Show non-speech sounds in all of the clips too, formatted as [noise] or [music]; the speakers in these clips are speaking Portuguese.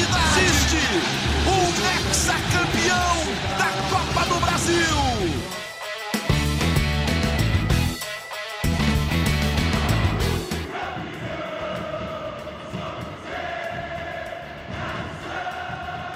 cidade. Existe o hexacampeão da Copa do Brasil.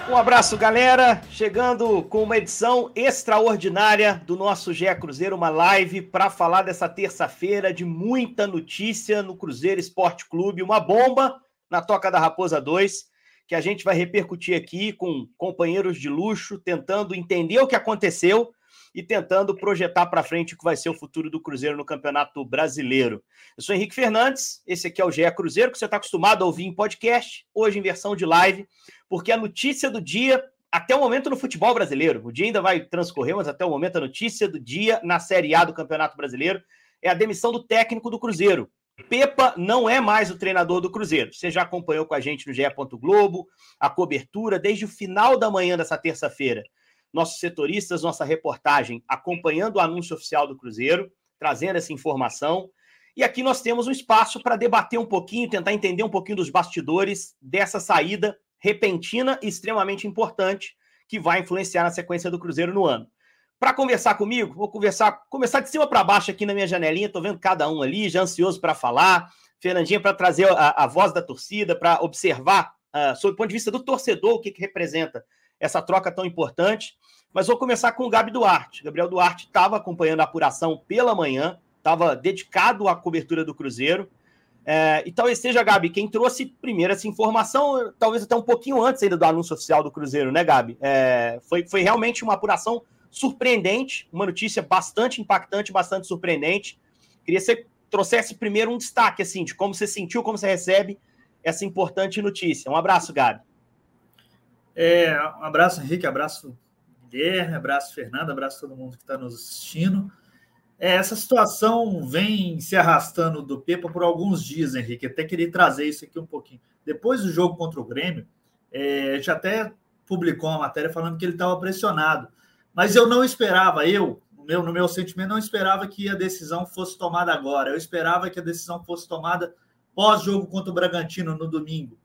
Um abraço, galera. Chegando com uma edição extraordinária do nosso GE Cruzeiro, uma live para falar dessa terça-feira de muita notícia no Cruzeiro Esporte Clube, uma bomba na Toca da Raposa 2, que a gente vai repercutir aqui com companheiros de luxo, tentando entender o que aconteceu e tentando projetar para frente o que vai ser o futuro do Cruzeiro no Campeonato Brasileiro. Eu sou Henrique Fernandes, esse aqui é o GE Cruzeiro, que você está acostumado a ouvir em podcast, hoje em versão de live, porque a notícia do dia, até o momento no futebol brasileiro, o dia ainda vai transcorrer, mas até o momento a notícia do dia na Série A do Campeonato Brasileiro é a demissão do técnico do Cruzeiro. Pepa não é mais o treinador do Cruzeiro. Você já acompanhou com a gente no GE. Globo a cobertura desde o final da manhã dessa terça-feira nossos setoristas, nossa reportagem acompanhando o anúncio oficial do Cruzeiro, trazendo essa informação. E aqui nós temos um espaço para debater um pouquinho, tentar entender um pouquinho dos bastidores dessa saída repentina e extremamente importante que vai influenciar na sequência do Cruzeiro no ano. Para conversar comigo, vou conversar, começar de cima para baixo aqui na minha janelinha, estou vendo cada um ali, já ansioso para falar. Fernandinha para trazer a, a, voz da torcida, para observar, uh, sob o ponto de vista do torcedor, o que, que representa essa troca tão importante. Mas vou começar com o Gabi Duarte. Gabriel Duarte estava acompanhando a apuração pela manhã, estava dedicado à cobertura do Cruzeiro. É, e talvez seja, Gabi, quem trouxe primeiro essa informação, talvez até um pouquinho antes ainda do anúncio oficial do Cruzeiro, né, Gabi? É, foi, foi realmente uma apuração surpreendente, uma notícia bastante impactante, bastante surpreendente. Queria que você trouxesse primeiro um destaque, assim, de como você sentiu, como você recebe essa importante notícia. Um abraço, Gabi. É, um abraço, Henrique, abraço, Guilherme, abraço, Fernando, abraço todo mundo que está nos assistindo. É, essa situação vem se arrastando do Pepa por alguns dias, Henrique. Até queria trazer isso aqui um pouquinho. Depois do jogo contra o Grêmio, é, a gente até publicou uma matéria falando que ele estava pressionado. Mas eu não esperava, eu, no meu, no meu sentimento, não esperava que a decisão fosse tomada agora. Eu esperava que a decisão fosse tomada pós-jogo contra o Bragantino no domingo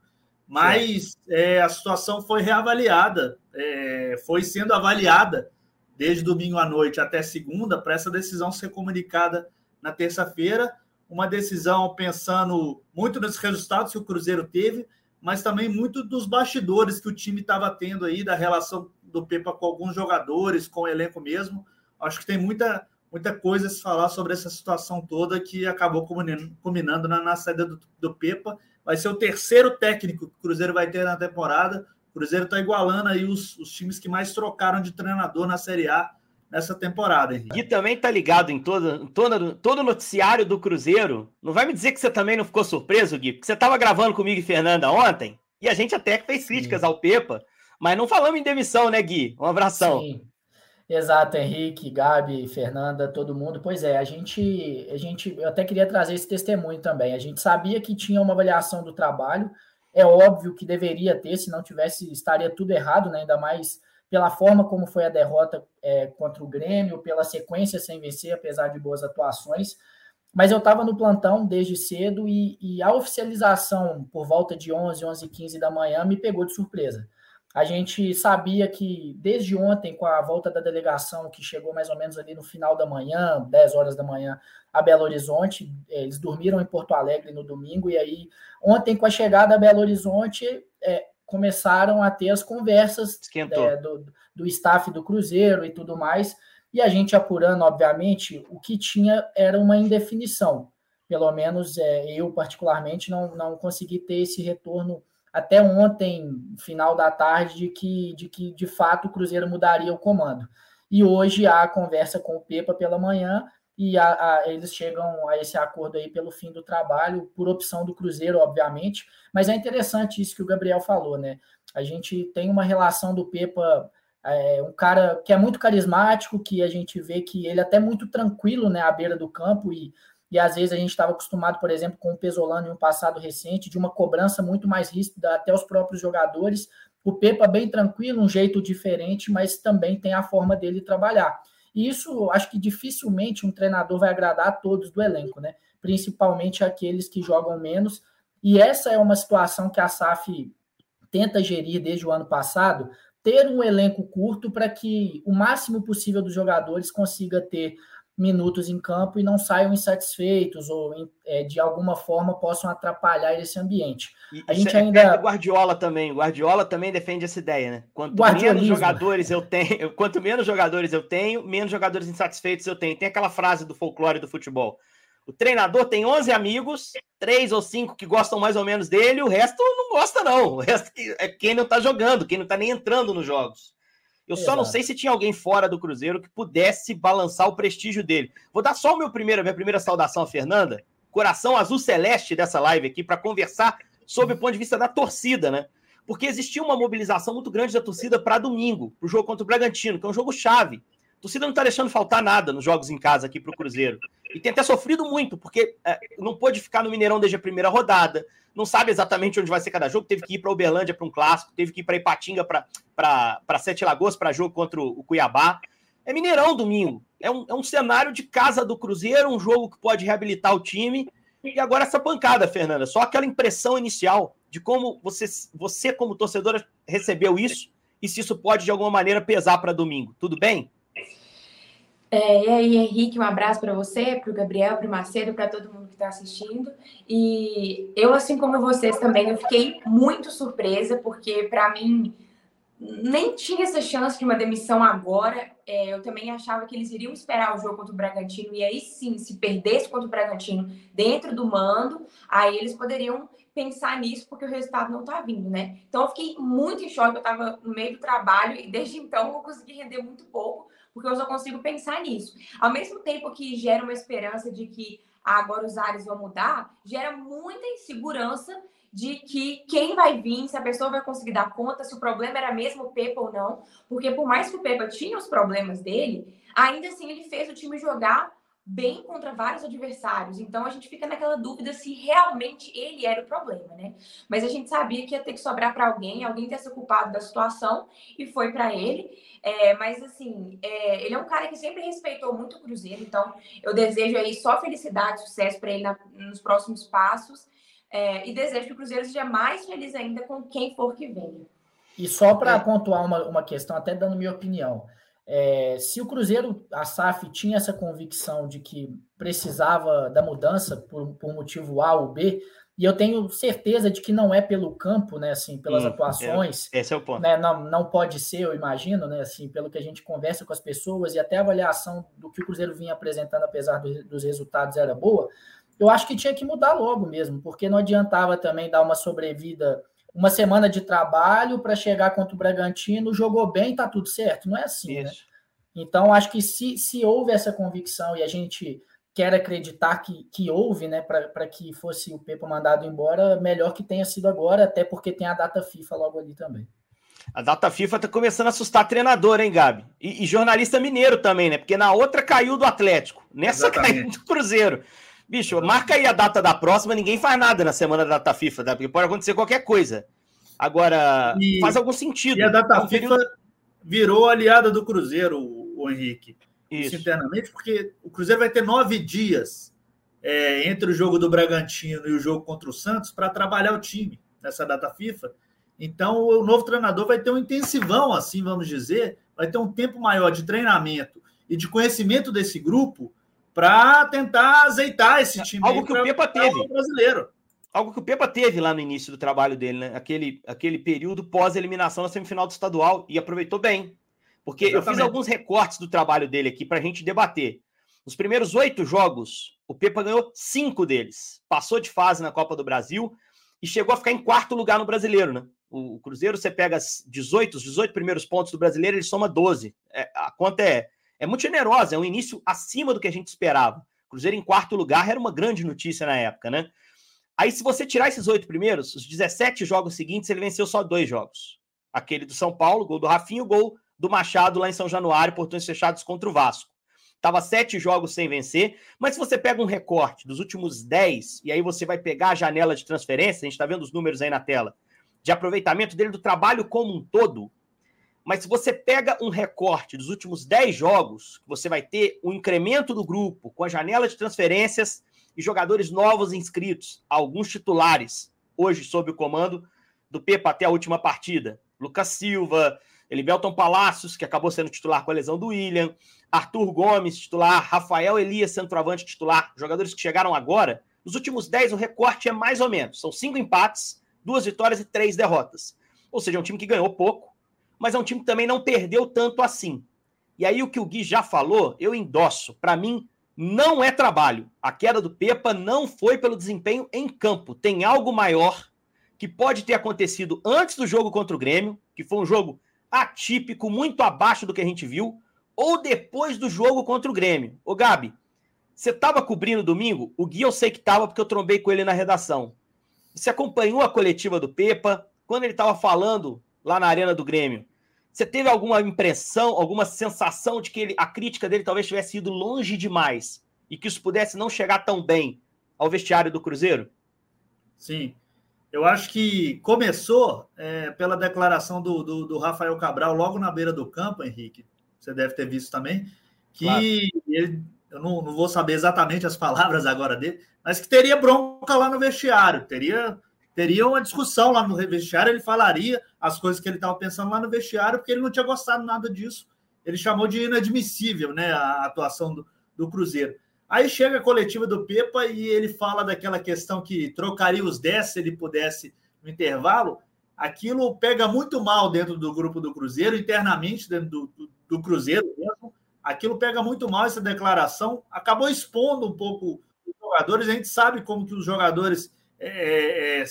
mas é, a situação foi reavaliada, é, foi sendo avaliada desde domingo à noite até segunda para essa decisão ser comunicada na terça-feira. Uma decisão pensando muito nos resultados que o Cruzeiro teve, mas também muito dos bastidores que o time estava tendo aí, da relação do Pepa com alguns jogadores, com o elenco mesmo. Acho que tem muita, muita coisa a se falar sobre essa situação toda que acabou culminando na, na saída do, do Pepa vai ser o terceiro técnico que o Cruzeiro vai ter na temporada. O Cruzeiro está igualando aí os, os, times que mais trocaram de treinador na Série A nessa temporada, Henrique. E também tá ligado em todo, todo, todo noticiário do Cruzeiro. Não vai me dizer que você também não ficou surpreso, Gui, porque você estava gravando comigo e Fernanda ontem, e a gente até fez críticas Sim. ao Pepa, mas não falamos em demissão, né, Gui? Um abração. Sim. Exato, Henrique, Gabi, Fernanda, todo mundo. Pois é, a gente, a gente, eu até queria trazer esse testemunho também. A gente sabia que tinha uma avaliação do trabalho. É óbvio que deveria ter, se não tivesse, estaria tudo errado, né? ainda mais pela forma como foi a derrota é, contra o Grêmio, pela sequência sem vencer, apesar de boas atuações. Mas eu estava no plantão desde cedo e, e, a oficialização por volta de 11, 11 e 15 da manhã me pegou de surpresa. A gente sabia que desde ontem, com a volta da delegação, que chegou mais ou menos ali no final da manhã, 10 horas da manhã, a Belo Horizonte, eles dormiram em Porto Alegre no domingo, e aí, ontem, com a chegada a Belo Horizonte, é, começaram a ter as conversas é, do, do staff do Cruzeiro e tudo mais, e a gente apurando, obviamente, o que tinha era uma indefinição. Pelo menos é, eu, particularmente, não, não consegui ter esse retorno até ontem, final da tarde, de que, de que de fato o Cruzeiro mudaria o comando. E hoje há a conversa com o Pepa pela manhã e a, a, eles chegam a esse acordo aí pelo fim do trabalho, por opção do Cruzeiro, obviamente. Mas é interessante isso que o Gabriel falou, né? A gente tem uma relação do Pepa, é, um cara que é muito carismático, que a gente vê que ele é até muito tranquilo né, à beira do campo e e às vezes a gente estava acostumado, por exemplo, com o Pesolano em um passado recente, de uma cobrança muito mais ríspida até os próprios jogadores. O Pepa bem tranquilo, um jeito diferente, mas também tem a forma dele trabalhar. E isso acho que dificilmente um treinador vai agradar a todos do elenco, né? Principalmente aqueles que jogam menos. E essa é uma situação que a SAF tenta gerir desde o ano passado, ter um elenco curto para que o máximo possível dos jogadores consiga ter minutos em campo e não saiam insatisfeitos ou é, de alguma forma possam atrapalhar esse ambiente. E, a gente é ainda Guardiola também, Guardiola também defende essa ideia, né? Quanto menos jogadores eu tenho, [laughs] quanto menos jogadores eu tenho, menos jogadores insatisfeitos eu tenho. Tem aquela frase do folclore do futebol. O treinador tem 11 amigos, três ou cinco que gostam mais ou menos dele, o resto não gosta não. O resto é quem não tá jogando, quem não tá nem entrando nos jogos. Eu só não sei se tinha alguém fora do Cruzeiro que pudesse balançar o prestígio dele. Vou dar só o meu primeiro, minha primeira saudação a Fernanda, coração azul celeste dessa live aqui, para conversar sobre o ponto de vista da torcida, né? Porque existia uma mobilização muito grande da torcida para domingo, para o jogo contra o Bragantino, que é um jogo chave. A torcida não está deixando faltar nada nos jogos em casa aqui para o Cruzeiro. E tem até sofrido muito, porque é, não pôde ficar no Mineirão desde a primeira rodada, não sabe exatamente onde vai ser cada jogo, teve que ir para Uberlândia para um clássico, teve que ir para Ipatinga para Sete Lagoas para jogo contra o Cuiabá. É Mineirão domingo. É um, é um cenário de casa do Cruzeiro, um jogo que pode reabilitar o time. E agora essa pancada, Fernanda. Só aquela impressão inicial de como você, você como torcedora, recebeu isso e se isso pode, de alguma maneira, pesar para domingo. Tudo bem? É, e aí, Henrique, um abraço para você, para o Gabriel, para o Macedo, para todo mundo que está assistindo. E eu, assim como vocês também, eu fiquei muito surpresa, porque para mim nem tinha essa chance de uma demissão agora. É, eu também achava que eles iriam esperar o jogo contra o Bragantino, e aí sim, se perdesse contra o Bragantino dentro do mando, aí eles poderiam pensar nisso, porque o resultado não está vindo, né? Então eu fiquei muito em choque, eu estava no meio do trabalho, e desde então eu consegui render muito pouco porque eu só consigo pensar nisso. Ao mesmo tempo que gera uma esperança de que agora os ares vão mudar, gera muita insegurança de que quem vai vir, se a pessoa vai conseguir dar conta, se o problema era mesmo o Pepa ou não, porque por mais que o Pepa tinha os problemas dele, ainda assim ele fez o time jogar bem contra vários adversários. Então a gente fica naquela dúvida se realmente ele era o problema, né? Mas a gente sabia que ia ter que sobrar para alguém, alguém ter se culpado da situação e foi para ele. É, mas assim, é, ele é um cara que sempre respeitou muito o Cruzeiro, então eu desejo aí só felicidade, sucesso para ele na, nos próximos passos é, e desejo que o Cruzeiro seja mais feliz ainda com quem for que venha. E só para é. pontuar uma, uma questão, até dando minha opinião. É, se o Cruzeiro, a SAF, tinha essa convicção de que precisava da mudança por, por motivo A ou B, e eu tenho certeza de que não é pelo campo, né, assim, pelas hum, atuações. É, esse é o ponto. Né, não, não pode ser, eu imagino, né, assim, pelo que a gente conversa com as pessoas e até a avaliação do que o Cruzeiro vinha apresentando, apesar do, dos resultados, era boa. Eu acho que tinha que mudar logo mesmo, porque não adiantava também dar uma sobrevida uma semana de trabalho para chegar contra o Bragantino, jogou bem, tá tudo certo. Não é assim, né? Então, acho que se, se houve essa convicção e a gente quer acreditar que, que houve, né, para que fosse o Pepa mandado embora, melhor que tenha sido agora, até porque tem a data FIFA logo ali também. A data FIFA tá começando a assustar treinador, hein, Gabi? E, e jornalista mineiro também, né? Porque na outra caiu do Atlético, nessa Exatamente. caiu do Cruzeiro. Bicho, marca aí a data da próxima, ninguém faz nada na semana da data FIFA, tá? porque pode acontecer qualquer coisa. Agora, e, faz algum sentido. E a data é um FIFA período... virou aliada do Cruzeiro, o Henrique. Isso. internamente, porque o Cruzeiro vai ter nove dias é, entre o jogo do Bragantino e o jogo contra o Santos para trabalhar o time nessa data FIFA. Então, o novo treinador vai ter um intensivão, assim vamos dizer, vai ter um tempo maior de treinamento e de conhecimento desse grupo para tentar azeitar esse time. Algo que o Pepa teve. brasileiro. Algo que o Pepa teve lá no início do trabalho dele, né? Aquele, aquele período pós-eliminação na semifinal do estadual e aproveitou bem. Porque Exatamente. eu fiz alguns recortes do trabalho dele aqui para a gente debater. Nos primeiros oito jogos, o Pepa ganhou cinco deles. Passou de fase na Copa do Brasil e chegou a ficar em quarto lugar no brasileiro, né? O Cruzeiro, você pega 18, os 18 primeiros pontos do brasileiro, ele soma 12. É, a conta é é muito generosa, é um início acima do que a gente esperava. Cruzeiro em quarto lugar era uma grande notícia na época, né? Aí, se você tirar esses oito primeiros, os 17 jogos seguintes, ele venceu só dois jogos. Aquele do São Paulo, gol do Rafinho, gol do Machado lá em São Januário, portões fechados contra o Vasco. Tava sete jogos sem vencer, mas se você pega um recorte dos últimos dez, e aí você vai pegar a janela de transferência, a gente está vendo os números aí na tela, de aproveitamento dele do trabalho como um todo, mas se você pega um recorte dos últimos 10 jogos, você vai ter um incremento do grupo com a janela de transferências e jogadores novos inscritos, alguns titulares, hoje sob o comando do Pepa até a última partida? Lucas Silva, Elimelton Palacios, que acabou sendo titular com a lesão do William, Arthur Gomes, titular, Rafael Elias, centroavante titular, jogadores que chegaram agora. Nos últimos 10, o recorte é mais ou menos. São cinco empates, duas vitórias e três derrotas. Ou seja, é um time que ganhou pouco, mas é um time que também não perdeu tanto assim. E aí, o que o Gui já falou, eu endosso. Para mim, não é trabalho. A queda do Pepa não foi pelo desempenho em campo. Tem algo maior que pode ter acontecido antes do jogo contra o Grêmio, que foi um jogo atípico, muito abaixo do que a gente viu, ou depois do jogo contra o Grêmio. Ô, Gabi, você estava cobrindo domingo? O Gui eu sei que estava, porque eu trombei com ele na redação. Você acompanhou a coletiva do Pepa? Quando ele estava falando lá na Arena do Grêmio, você teve alguma impressão, alguma sensação de que ele, a crítica dele talvez tivesse ido longe demais e que isso pudesse não chegar tão bem ao vestiário do Cruzeiro? Sim. Eu acho que começou é, pela declaração do, do, do, Rafael Cabral logo na beira do campo, Henrique. Você deve ter visto também, que claro. ele, eu não, não, vou saber exatamente as palavras agora dele, mas que teria bronca lá no vestiário, teria, teria uma discussão lá no vestiário, ele falaria as coisas que ele estava pensando lá no vestiário, porque ele não tinha gostado nada disso. Ele chamou de inadmissível né, a atuação do, do Cruzeiro. Aí chega a coletiva do Pepa e ele fala daquela questão que trocaria os 10 se ele pudesse no intervalo. Aquilo pega muito mal dentro do grupo do Cruzeiro, internamente dentro do, do, do Cruzeiro mesmo. Aquilo pega muito mal essa declaração. Acabou expondo um pouco os jogadores. A gente sabe como que os jogadores é, é,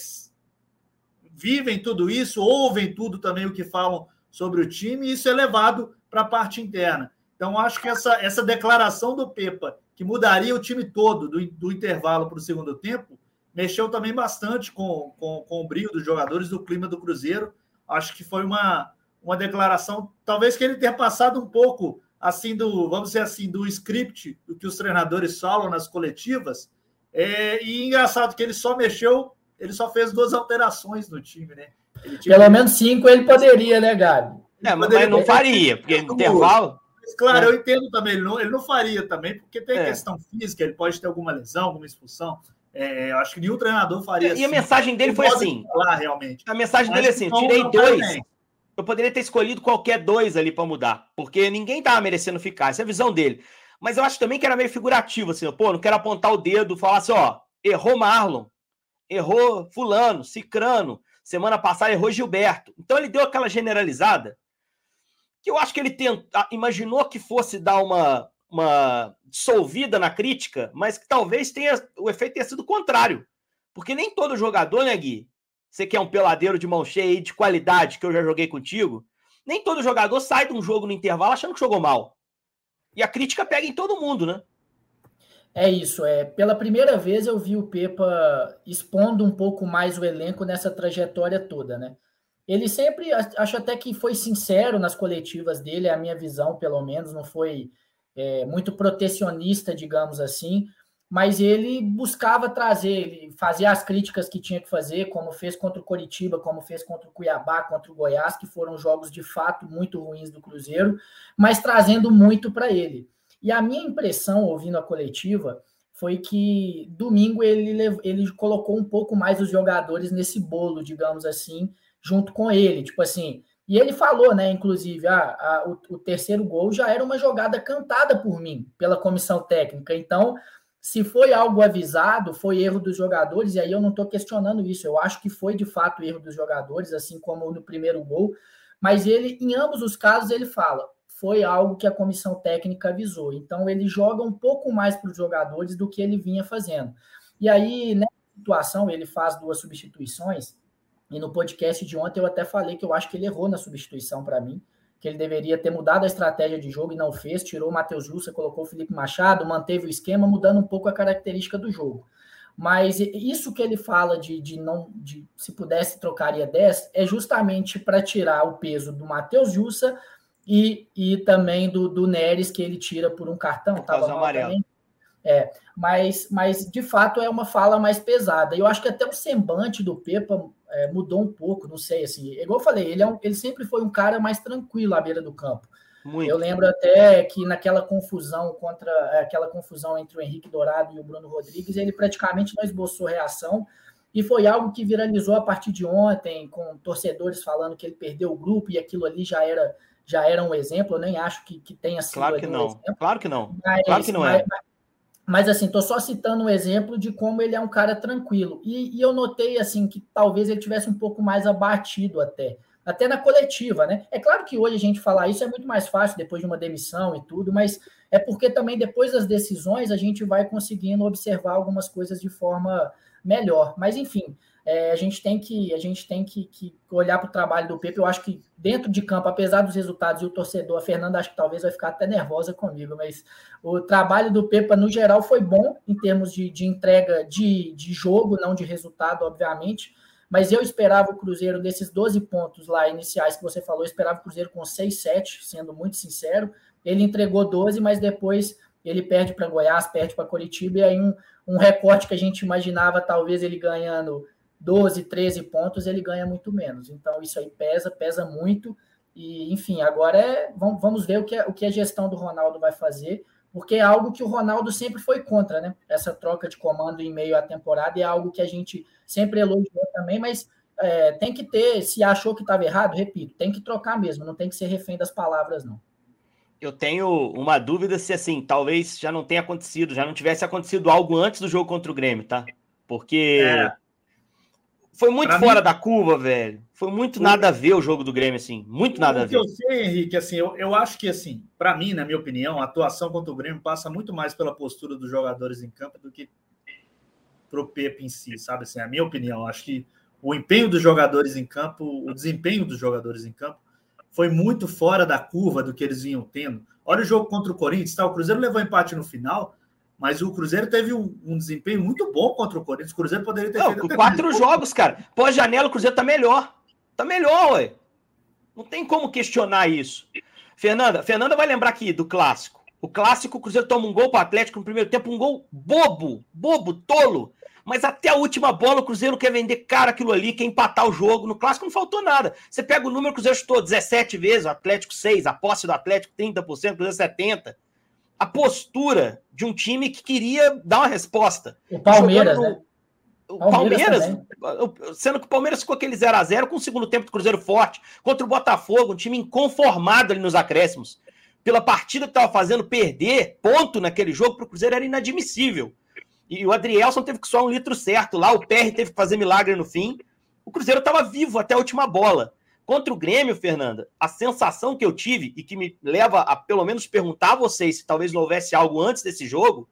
vivem tudo isso, ouvem tudo também o que falam sobre o time, e isso é levado para a parte interna. Então, acho que essa, essa declaração do Pepa que mudaria o time todo do, do intervalo para o segundo tempo, mexeu também bastante com, com, com o brilho dos jogadores, do clima do Cruzeiro. Acho que foi uma, uma declaração, talvez que ele tenha passado um pouco assim do, vamos dizer assim, do script do que os treinadores falam nas coletivas. É, e engraçado que ele só mexeu, ele só fez duas alterações no time, né? Pelo menos cinco ele poderia, né, Gabi? É, mas não faria, porque no intervalo Claro, é. eu entendo também, ele não, ele não faria também, porque tem é. questão física, ele pode ter alguma lesão, alguma expulsão. É, eu acho que nenhum treinador faria. E assim. a mensagem dele foi assim. Falar, realmente. A mensagem dele é assim: tirei dois. Eu poderia ter escolhido qualquer dois ali para mudar, porque ninguém tava merecendo ficar. Essa é a visão dele. Mas eu acho também que era meio figurativo, assim, pô, não quero apontar o dedo, falar assim, ó, errou Marlon, errou Fulano, Cicrano, semana passada errou Gilberto. Então ele deu aquela generalizada que eu acho que ele tenta, imaginou que fosse dar uma, uma dissolvida na crítica, mas que talvez tenha o efeito tenha sido contrário. Porque nem todo jogador, né, Gui? Você que é um peladeiro de mão cheia de qualidade, que eu já joguei contigo, nem todo jogador sai de um jogo no intervalo achando que jogou mal. E a crítica pega em todo mundo, né? É isso, é. Pela primeira vez eu vi o Pepa expondo um pouco mais o elenco nessa trajetória toda, né? Ele sempre, acho até que foi sincero nas coletivas dele, é a minha visão, pelo menos, não foi é, muito protecionista, digamos assim, mas ele buscava trazer, ele fazia as críticas que tinha que fazer, como fez contra o Coritiba, como fez contra o Cuiabá, contra o Goiás, que foram jogos de fato muito ruins do Cruzeiro, mas trazendo muito para ele. E a minha impressão, ouvindo a coletiva, foi que domingo ele, ele colocou um pouco mais os jogadores nesse bolo, digamos assim, junto com ele. Tipo assim, e ele falou, né, inclusive, ah, o, o, terceiro gol já era uma jogada cantada por mim, pela comissão técnica. Então, se foi algo avisado, foi erro dos jogadores, e aí eu não estou questionando isso. Eu acho que foi de fato erro dos jogadores, assim como no primeiro gol. Mas ele, em ambos os casos, ele fala, foi algo que a comissão técnica avisou. Então, ele joga um pouco mais para os jogadores do que ele vinha fazendo. E aí, nessa situação, ele faz duas substituições e no podcast de ontem eu até falei que eu acho que ele errou na substituição para mim, que ele deveria ter mudado a estratégia de jogo e não fez, tirou o Matheus Jussa, colocou o Felipe Machado, manteve o esquema, mudando um pouco a característica do jogo. Mas isso que ele fala de, de não de se pudesse trocaria 10 é justamente para tirar o peso do Matheus Jussa e, e também do, do Neres, que ele tira por um cartão. Tava amarelo. Também. É, mas, mas de fato é uma fala mais pesada. Eu acho que até o semblante do Pepa é, mudou um pouco, não sei, assim, igual eu falei, ele, é um, ele sempre foi um cara mais tranquilo à beira do campo. Muito. Eu lembro até que naquela confusão contra aquela confusão entre o Henrique Dourado e o Bruno Rodrigues, ele praticamente não esboçou reação. e foi algo que viralizou a partir de ontem, com torcedores falando que ele perdeu o grupo e aquilo ali já era já era um exemplo, eu nem acho que, que tenha sido claro que um não. exemplo. Claro que não. Mas, claro que não é. Mas, mas assim, estou só citando um exemplo de como ele é um cara tranquilo. E, e, eu notei assim que talvez ele tivesse um pouco mais abatido até, até na coletiva, né? É claro que hoje a gente falar isso é muito mais fácil depois de uma demissão e tudo, mas é porque também depois das decisões a gente vai conseguindo observar algumas coisas de forma melhor. Mas enfim, é, a gente tem que a gente tem que, que olhar para o trabalho do Pepe. Eu acho que dentro de campo, apesar dos resultados e o torcedor, a Fernanda acho que talvez vai ficar até nervosa comigo, mas o trabalho do Pepa no geral foi bom em termos de, de entrega de, de jogo, não de resultado, obviamente. Mas eu esperava o Cruzeiro desses 12 pontos lá iniciais que você falou, eu esperava o Cruzeiro com 6, 7, sendo muito sincero. Ele entregou 12, mas depois ele perde para Goiás, perde para Curitiba, e aí um, um recorte que a gente imaginava talvez ele ganhando 12, 13 pontos, ele ganha muito menos. Então, isso aí pesa, pesa muito. E, enfim, agora é, vamos ver o que, o que a gestão do Ronaldo vai fazer, porque é algo que o Ronaldo sempre foi contra, né? Essa troca de comando em meio à temporada é algo que a gente sempre elogiou também, mas é, tem que ter, se achou que estava errado, repito, tem que trocar mesmo, não tem que ser refém das palavras, não. Eu tenho uma dúvida se, assim, talvez já não tenha acontecido, já não tivesse acontecido algo antes do jogo contra o Grêmio, tá? Porque é. Foi muito pra fora mim... da curva, velho. Foi muito nada a ver o jogo do Grêmio, assim. Muito nada a ver. eu sei, Henrique, assim, eu, eu acho que, assim, para mim, na minha opinião, a atuação contra o Grêmio passa muito mais pela postura dos jogadores em campo do que pro Pepe em si, sabe? Assim, a minha opinião. Acho que o empenho dos jogadores em campo, o desempenho dos jogadores em campo, foi muito fora da curva do que eles vinham tendo. Olha o jogo contra o Corinthians, tá? O Cruzeiro levou empate no final, mas o Cruzeiro teve um, um, desempenho muito bom contra o Corinthians. O Cruzeiro poderia ter não, feito. Quatro jogos, cara. Pós-janela, o Cruzeiro tá melhor. Tá melhor, ué. Não tem como questionar isso. Fernanda, Fernanda vai lembrar aqui do clássico. O clássico, o Cruzeiro toma um gol para o Atlético no primeiro tempo, um gol bobo, bobo, tolo. Mas até a última bola, o Cruzeiro quer vender cara aquilo ali, quer empatar o jogo. No clássico não faltou nada. Você pega o número, o Cruzeiro chutou 17 vezes, o Atlético 6, a posse do Atlético 30%, o Cruzeiro 70% a postura de um time que queria dar uma resposta. O Palmeiras, né? O Palmeiras, Palmeiras sendo que o Palmeiras ficou aquele 0 a 0 com o segundo tempo do Cruzeiro forte, contra o Botafogo, um time inconformado ali nos acréscimos. Pela partida que estava fazendo perder ponto naquele jogo para o Cruzeiro era inadmissível. E o Adrielson teve que soar um litro certo lá, o PR teve que fazer milagre no fim. O Cruzeiro estava vivo até a última bola. Contra o Grêmio, Fernanda, a sensação que eu tive e que me leva a pelo menos perguntar a vocês se talvez não houvesse algo antes desse jogo,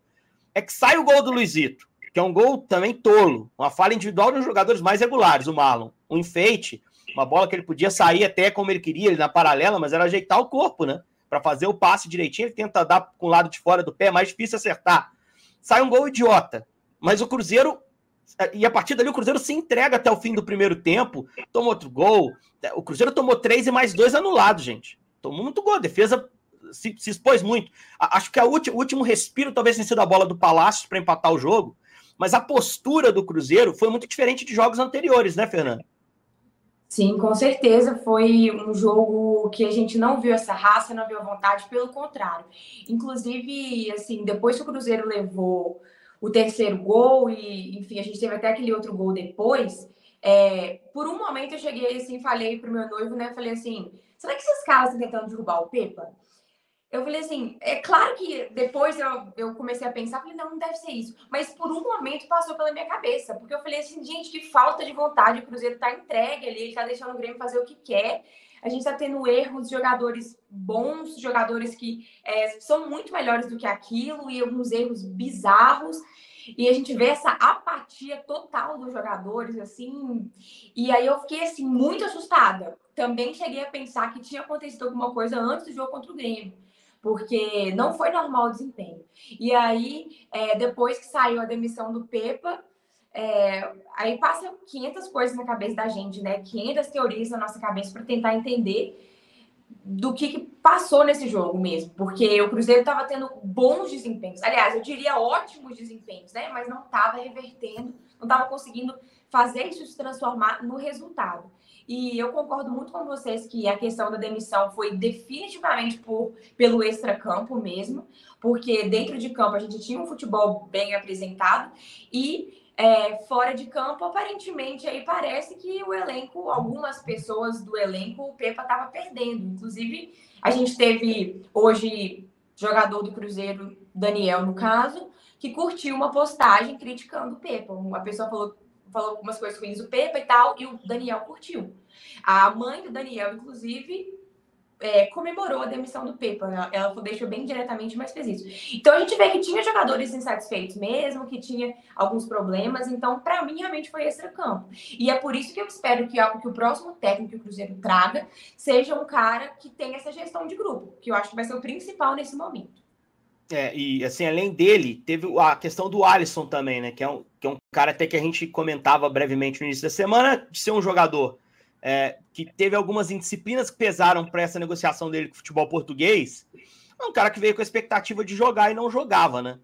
é que sai o gol do Luizito, que é um gol também tolo, uma falha individual dos jogadores mais regulares, o Marlon. Um enfeite, uma bola que ele podia sair até como ele queria, ele na paralela, mas era ajeitar o corpo, né? Para fazer o passe direitinho, ele tenta dar com o lado de fora do pé, é mais difícil acertar. Sai um gol idiota. Mas o Cruzeiro e a partir dali o Cruzeiro se entrega até o fim do primeiro tempo, toma outro gol. O Cruzeiro tomou três e mais dois anulados, gente. Tomou muito gol, a defesa se, se expôs muito. Acho que ulti, o último respiro talvez tenha sido a bola do Palácio para empatar o jogo, mas a postura do Cruzeiro foi muito diferente de jogos anteriores, né, Fernando? Sim, com certeza foi um jogo que a gente não viu essa raça, não viu a vontade, pelo contrário. Inclusive, assim, depois que o Cruzeiro levou o terceiro gol e, enfim, a gente teve até aquele outro gol depois. É, por um momento eu cheguei assim, falei pro meu noivo, né? Falei assim: será que esses caras estão tentando derrubar o Pepa? Eu falei assim, é claro que depois eu, eu comecei a pensar, falei, não, não deve ser isso. Mas por um momento passou pela minha cabeça, porque eu falei assim, gente, que falta de vontade, o Cruzeiro tá entregue ali, ele tá deixando o Grêmio fazer o que quer. A gente está tendo erros de jogadores bons, jogadores que é, são muito melhores do que aquilo, e alguns erros bizarros. E a gente vê essa apatia total dos jogadores, assim. E aí eu fiquei, assim, muito assustada. Também cheguei a pensar que tinha acontecido alguma coisa antes do jogo contra o Grêmio. Porque não foi normal o desempenho. E aí, é, depois que saiu a demissão do Pepa, é, aí passa 500 coisas na cabeça da gente, né? 500 teorias na nossa cabeça para tentar entender do que, que, passou nesse jogo mesmo, porque o Cruzeiro estava tendo bons desempenhos, aliás, eu diria ótimos desempenhos, né? Mas não estava revertendo, não estava conseguindo fazer isso se transformar no resultado. E eu concordo muito com vocês que a questão da demissão foi definitivamente por, pelo extracampo mesmo, porque dentro de campo a gente tinha um futebol bem apresentado e É, fora de campo, aparentemente, aí parece que o elenco, algumas pessoas do elenco, o Pepa estava perdendo. Inclusive, a gente teve hoje jogador do Cruzeiro, Daniel, no caso, que curtiu uma postagem criticando o Pepa. Uma pessoa falou, falou algumas coisas ruins do Pepa e tal, e o Daniel curtiu. A mãe do Daniel, inclusive, é, comemorou a demissão do Pepa. Né? Ela deixou bem diretamente, mas fez isso. Então a gente vê que tinha jogadores insatisfeitos mesmo, que tinha alguns problemas. Então, para mim, realmente foi extra-campo. E é por isso que eu espero que, que o próximo técnico que o Cruzeiro traga seja um cara que tenha essa gestão de grupo, que eu acho que vai ser o principal nesse momento. É, e assim, além dele, teve a questão do Alisson também, né? Que é um, que é um cara até que a gente comentava brevemente no início da semana, de ser um jogador é, que teve algumas indisciplinas que pesaram para essa negociação dele com o futebol português. É um cara que veio com a expectativa de jogar e não jogava, né?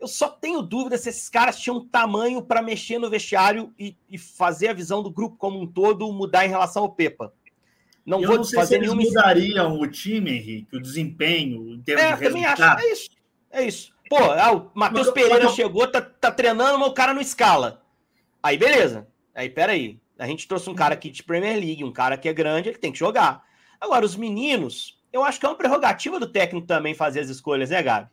Eu só tenho dúvida se esses caras tinham tamanho para mexer no vestiário e, e, fazer a visão do grupo como um todo mudar em relação ao Pepa. Não eu vou não sei fazer se eles mudariam o time, Henrique, o desempenho, em termos é, de também acho. É isso. É isso. Pô, ah, o Matheus Pereira eu... chegou, tá, tá treinando, mas o cara não escala. Aí, beleza. Aí, peraí. A gente trouxe um cara aqui de Premier League, um cara que é grande, ele tem que jogar. Agora, os meninos, eu acho que é uma prerrogativa do técnico também fazer as escolhas, né, Gabi?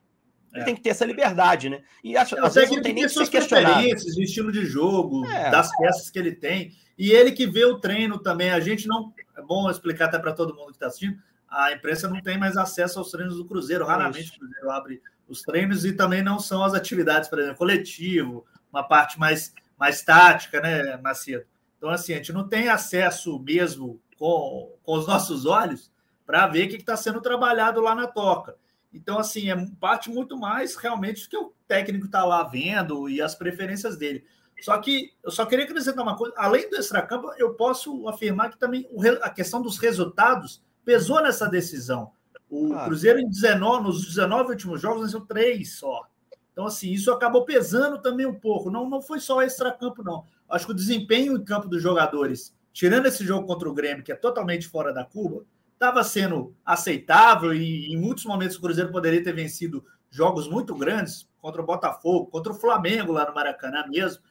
Ele é. tem que ter essa liberdade, né? E acho, às vezes não tem nem que ser questionado. o estilo de jogo, é. das peças que ele tem. E ele que vê o treino também. A gente não. É bom explicar até para todo mundo que está assistindo. A imprensa não tem mais acesso aos treinos do Cruzeiro. Raramente o Cruzeiro abre os treinos e também não são as atividades, por exemplo, coletivo, uma parte mais, mais tática, né, Macedo? Então, assim, a gente não tem acesso mesmo com, com os nossos olhos para ver o que está sendo trabalhado lá na toca. Então, assim, é parte muito mais realmente do que o técnico está lá vendo e as preferências dele. Só que eu só queria acrescentar uma coisa: além do extracampo, eu posso afirmar que também a questão dos resultados pesou nessa decisão. O ah. Cruzeiro, em 19, nos 19 últimos jogos, venceu três só. Então, assim, isso acabou pesando também um pouco. Não, não foi só extra-campo, não. Acho que o desempenho em campo dos jogadores, tirando esse jogo contra o Grêmio, que é totalmente fora da curva, estava sendo aceitável e em muitos momentos o Cruzeiro poderia ter vencido jogos muito grandes contra o Botafogo, contra o Flamengo lá no Maracanã mesmo.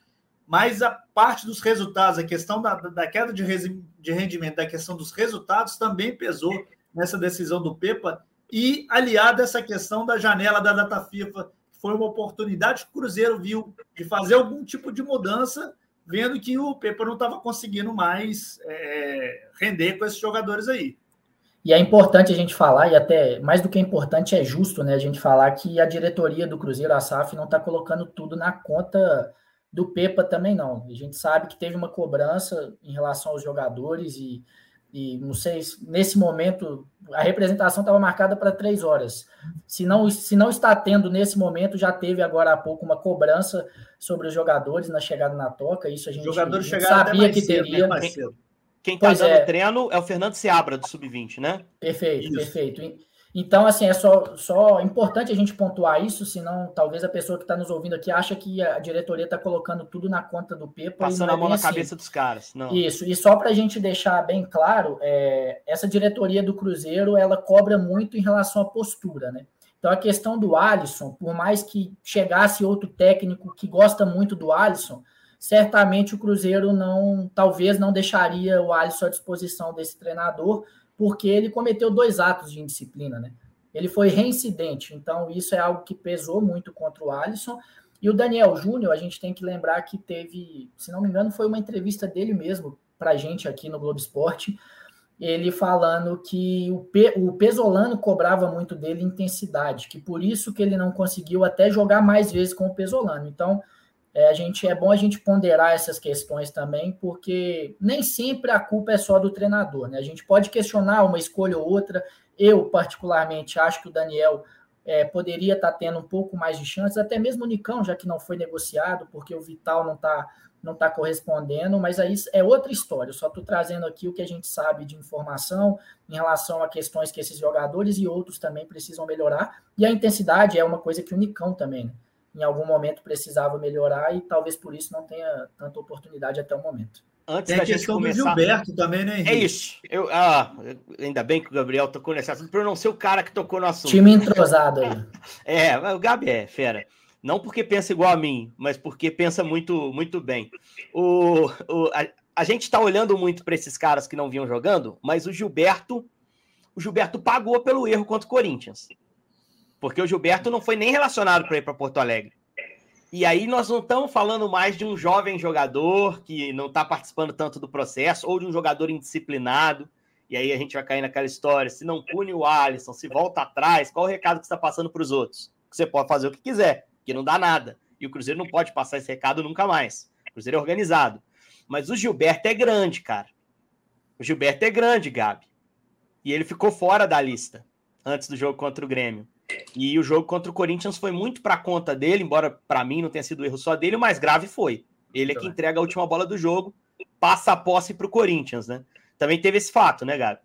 Mas a parte dos resultados, a questão da, da queda de, de rendimento, da questão dos resultados também pesou nessa decisão do Pepa e aliada essa questão da janela da data FIFA foi uma oportunidade que o Cruzeiro viu de fazer algum tipo de mudança, vendo que o Pepa não estava conseguindo mais é, render com esses jogadores aí. E é importante a gente falar, e até mais do que importante, é justo né, a gente falar que a diretoria do Cruzeiro, a SAF, não está colocando tudo na conta do Pepa também, não. A gente sabe que teve uma cobrança em relação aos jogadores e e não sei, nesse momento a representação estava marcada para três horas. Se não, se não está tendo nesse momento, já teve agora há pouco uma cobrança sobre os jogadores na chegada na toca. Isso a gente, a gente sabia que cedo, teria. Né, quem está dando é. treino é o Fernando Seabra, do Sub-20, né? Perfeito, Isso. perfeito. Então, assim, é só, só importante a gente pontuar isso, senão talvez a pessoa que está nos ouvindo aqui acha que a diretoria está colocando tudo na conta do Pepa. Passando a é mão na assim. cabeça dos caras. Não. Isso, e só para a gente deixar bem claro, é, essa diretoria do Cruzeiro, ela cobra muito em relação à postura, né? Então, a questão do Alisson, por mais que chegasse outro técnico que gosta muito do Alisson, certamente o Cruzeiro não, talvez não deixaria o Alisson à disposição desse treinador, porque ele cometeu dois atos de indisciplina, né? Ele foi reincidente, então isso é algo que pesou muito contra o Alisson. E o Daniel Júnior, a gente tem que lembrar que teve, se não me engano, foi uma entrevista dele mesmo para gente aqui no Globo Esporte, ele falando que o, Pe, o Pesolano cobrava muito dele intensidade, que por isso que ele não conseguiu até jogar mais vezes com o Pesolano. Então, é, a gente é bom a gente ponderar essas questões também, porque nem sempre a culpa é só do treinador, né? A gente pode questionar uma escolha ou outra. Eu, particularmente, acho que o Daniel é, poderia estar tá tendo um pouco mais de chances, até mesmo o Nicão, já que não foi negociado, porque o Vital não está não tá correspondendo, mas aí é outra história. Eu só estou trazendo aqui o que a gente sabe de informação em relação a questões que esses jogadores e outros também precisam melhorar. E a intensidade é uma coisa que o Nicão também, né? Em algum momento precisava melhorar e talvez por isso não tenha tanta oportunidade até o momento. Antes Tem da gente começar... do Gilberto também, né, Henrique? É isso. Eu, ah, ainda bem que o Gabriel tocou nesse assunto, para eu não ser o cara que tocou no assunto. Time entrosado aí. [laughs] é, o Gabi é fera. Não porque pensa igual a mim, mas porque pensa muito, muito bem. O, o a, a, gente está olhando muito para esses caras que não vinham jogando, mas o Gilberto, o Gilberto pagou pelo erro contra o Corinthians. Porque o Gilberto não foi nem relacionado para ir para Porto Alegre. E aí nós não estamos falando mais de um jovem jogador que não está participando tanto do processo, ou de um jogador indisciplinado. E aí a gente vai cair naquela história: se não pune o Alisson, se volta atrás, qual o recado que está passando para os outros? Você pode fazer o que quiser, que não dá nada. E o Cruzeiro não pode passar esse recado nunca mais. O Cruzeiro é organizado. Mas o Gilberto é grande, cara. O Gilberto é grande, Gabi. E ele ficou fora da lista antes do jogo contra o Grêmio. E o jogo contra o Corinthians foi muito para conta dele, embora para mim não tenha sido erro só dele, o mais grave foi. Ele é que entrega a última bola do jogo, passa a posse para o Corinthians, né? Também teve esse fato, né, Gabi?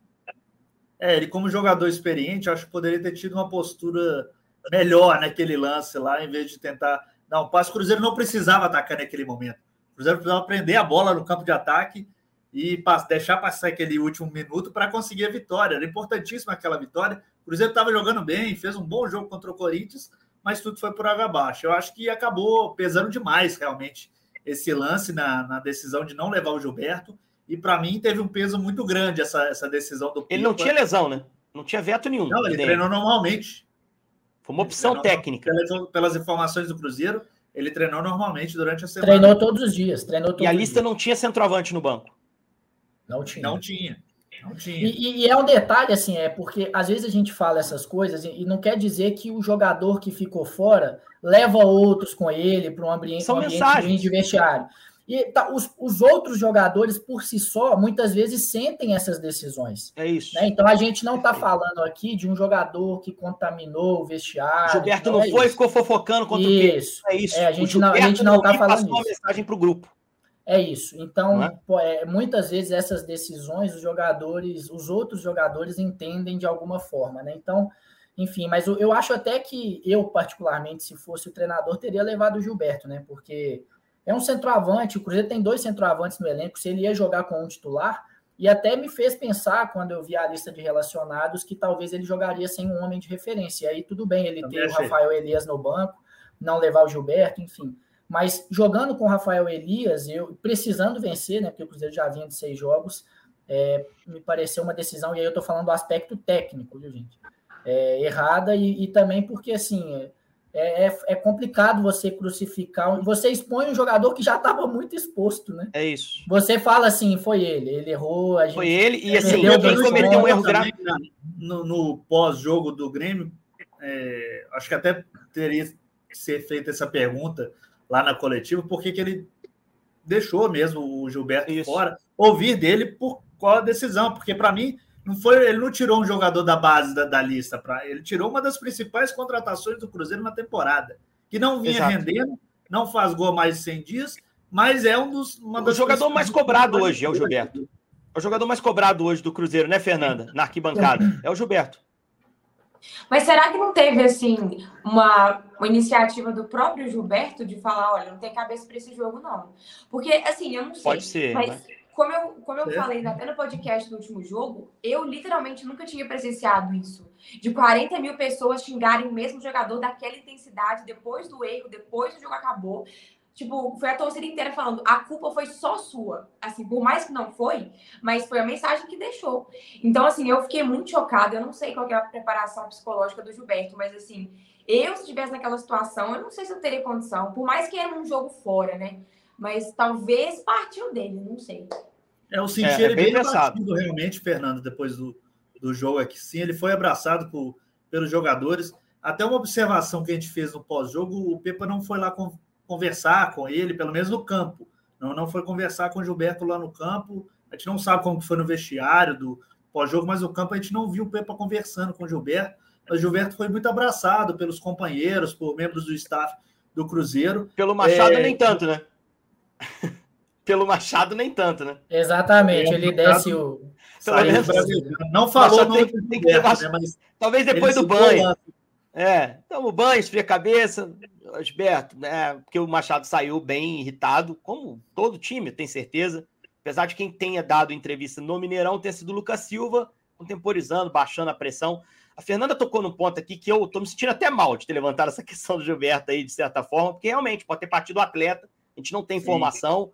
É, ele como jogador experiente, acho que poderia ter tido uma postura melhor naquele lance lá, em vez de tentar dar um passe. O Cruzeiro não precisava atacar naquele momento. O Cruzeiro precisava prender a bola no campo de ataque e deixar passar aquele último minuto para conseguir a vitória. Era importantíssima aquela vitória. O Cruzeiro estava jogando bem, fez um bom jogo contra o Corinthians, mas tudo foi por água abaixo. Eu acho que acabou pesando demais, realmente, esse lance na, na decisão de não levar o Gilberto. E para mim teve um peso muito grande essa, essa decisão do Pipa. Ele não tinha lesão, né? Não tinha veto nenhum. Não, ele treinou normalmente. Foi uma opção técnica. Pelas, pelas informações do Cruzeiro, ele treinou normalmente durante a semana. Treinou todos os dias. Treinou todos e a lista não tinha centroavante no banco. Não tinha. Não tinha. Não tinha. E, e, é um detalhe, assim, é porque às vezes a gente fala essas coisas e, não quer dizer que o jogador que ficou fora leva outros com ele para um ambiente, São um ambiente de vestiário. E tá, os, os, outros jogadores, por si só, muitas vezes sentem essas decisões. É isso. Né? Então a gente não está falando aqui de um jogador que contaminou o vestiário. Gilberto não, não é foi e ficou fofocando contra isso. o É isso. É, a gente não, a gente não está falando isso. uma mensagem para o grupo. É isso. Então, é? Pô, é, muitas vezes essas decisões, os jogadores, os outros jogadores entendem de alguma forma, né? Então, enfim, mas eu, eu acho até que eu, particularmente, se fosse o treinador, teria levado o Gilberto, né? Porque é um centroavante, o Cruzeiro tem dois centroavantes no elenco, se ele ia jogar com um titular, e até me fez pensar, quando eu vi a lista de relacionados, que talvez ele jogaria sem um homem de referência. E aí tudo bem ele Também ter achei. o Rafael Elias no banco, não levar o Gilberto, enfim. Mas jogando com o Rafael Elias, eu precisando vencer, né? Porque o Cruzeiro já vinha de seis jogos, é, me pareceu uma decisão, e aí eu estou falando do aspecto técnico, viu, gente? É, errada, e, e, também porque assim é, é, é, complicado você crucificar, você expõe um jogador que já estava muito exposto, né? É isso. Você fala assim, foi ele, ele errou, a gente. Foi ele, e assim, quem cometeu um erro grave. No, no pós-jogo do Grêmio, é, acho que até teria que ser feita essa pergunta lá na coletiva, por que ele deixou mesmo o Gilberto Isso. fora, ouvir dele por qual a decisão, porque para mim não foi, ele não tirou um jogador da base da, da lista, pra, ele tirou uma das principais contratações do Cruzeiro na temporada, que não vinha Exato. rendendo, não faz gol mais de 100 dias, mas é um dos uma o jogador mais cobrado hoje é o Gilberto. É o jogador mais cobrado hoje do Cruzeiro, né, Fernanda? Na arquibancada. É o Gilberto. Mas será que não teve, assim, uma, uma iniciativa do próprio Gilberto de falar, olha, não tem cabeça para esse jogo, não? Porque, assim, eu não sei. Pode ser. Mas, mas... como eu, como eu falei até no podcast do último jogo, eu literalmente nunca tinha presenciado isso. De 40 mil pessoas xingarem o mesmo jogador daquela intensidade depois do erro, depois do jogo acabou. Tipo, foi a torcida inteira falando, a culpa foi só sua. Assim, por mais que não foi, mas foi a mensagem que deixou. Então, assim, eu fiquei muito chocada. Eu não sei qual é a preparação psicológica do Gilberto, mas assim, eu, se estivesse naquela situação, eu não sei se eu teria condição. Por mais que era um jogo fora, né? Mas talvez partiu dele, não sei. É, eu senti é, ele é bem, abraçado realmente, Fernando, depois do, do jogo aqui. Sim, ele foi abraçado por, pelos jogadores. Até uma observação que a gente fez no pós-jogo, o Pepa não foi lá com conversar com ele, pelo menos no campo. Não, não foi conversar com o Gilberto lá no campo. A gente não sabe como foi no vestiário do pós-jogo, mas no campo a gente não viu o Pepa conversando com o Gilberto. Mas o Gilberto foi muito abraçado pelos companheiros, por membros do staff do Cruzeiro. Pelo Machado, é... nem tanto, né? [laughs] Pelo Machado, nem tanto, né? Exatamente, é, ele desce o. Não falou tem, tem Gilberto, né? mas Talvez depois do banho. É, então o banho, esfria a cabeça, Gilberto, né? Porque o Machado saiu bem irritado, como todo time, tem certeza. Apesar de quem tenha dado entrevista no Mineirão ter sido o Lucas Silva, contemporizando, baixando a pressão. A Fernanda tocou num ponto aqui que eu tô me sentindo até mal de ter levantado essa [laughs] questão do Gilberto aí, de certa forma, porque realmente pode ter partido o atleta, a gente não tem informação.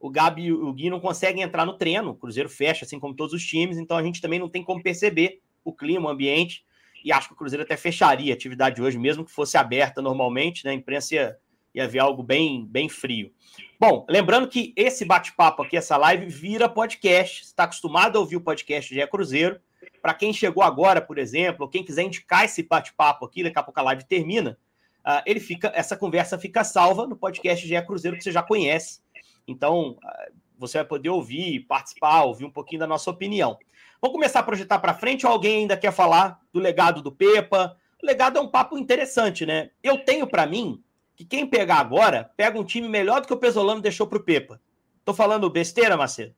O Gabi e o Gui não conseguem entrar no treino, o Cruzeiro fecha, assim como todos os times, então a gente também não tem como perceber o clima, o ambiente, e acho que o Cruzeiro até fecharia a atividade hoje, mesmo que fosse aberta normalmente, né? A imprensa ia, ia ver algo bem, bem frio. Bom, lembrando que esse bate-papo aqui, essa live, vira podcast. Você está acostumado a ouvir o podcast de é Cruzeiro. Para quem chegou agora, por exemplo, ou quem quiser indicar esse bate-papo aqui, daqui a pouco a live termina, uh, ele fica, essa conversa fica salva no podcast de é Cruzeiro que você já conhece. Então, uh, você vai poder ouvir, participar, ouvir um pouquinho da nossa opinião. Vamos começar a projetar para frente ou alguém ainda quer falar do legado do Pepa? O legado é um papo interessante, né? Eu tenho para mim que quem pegar agora pega um time melhor do que o Pesolano deixou para o Pepa. Tô falando besteira, Macedo?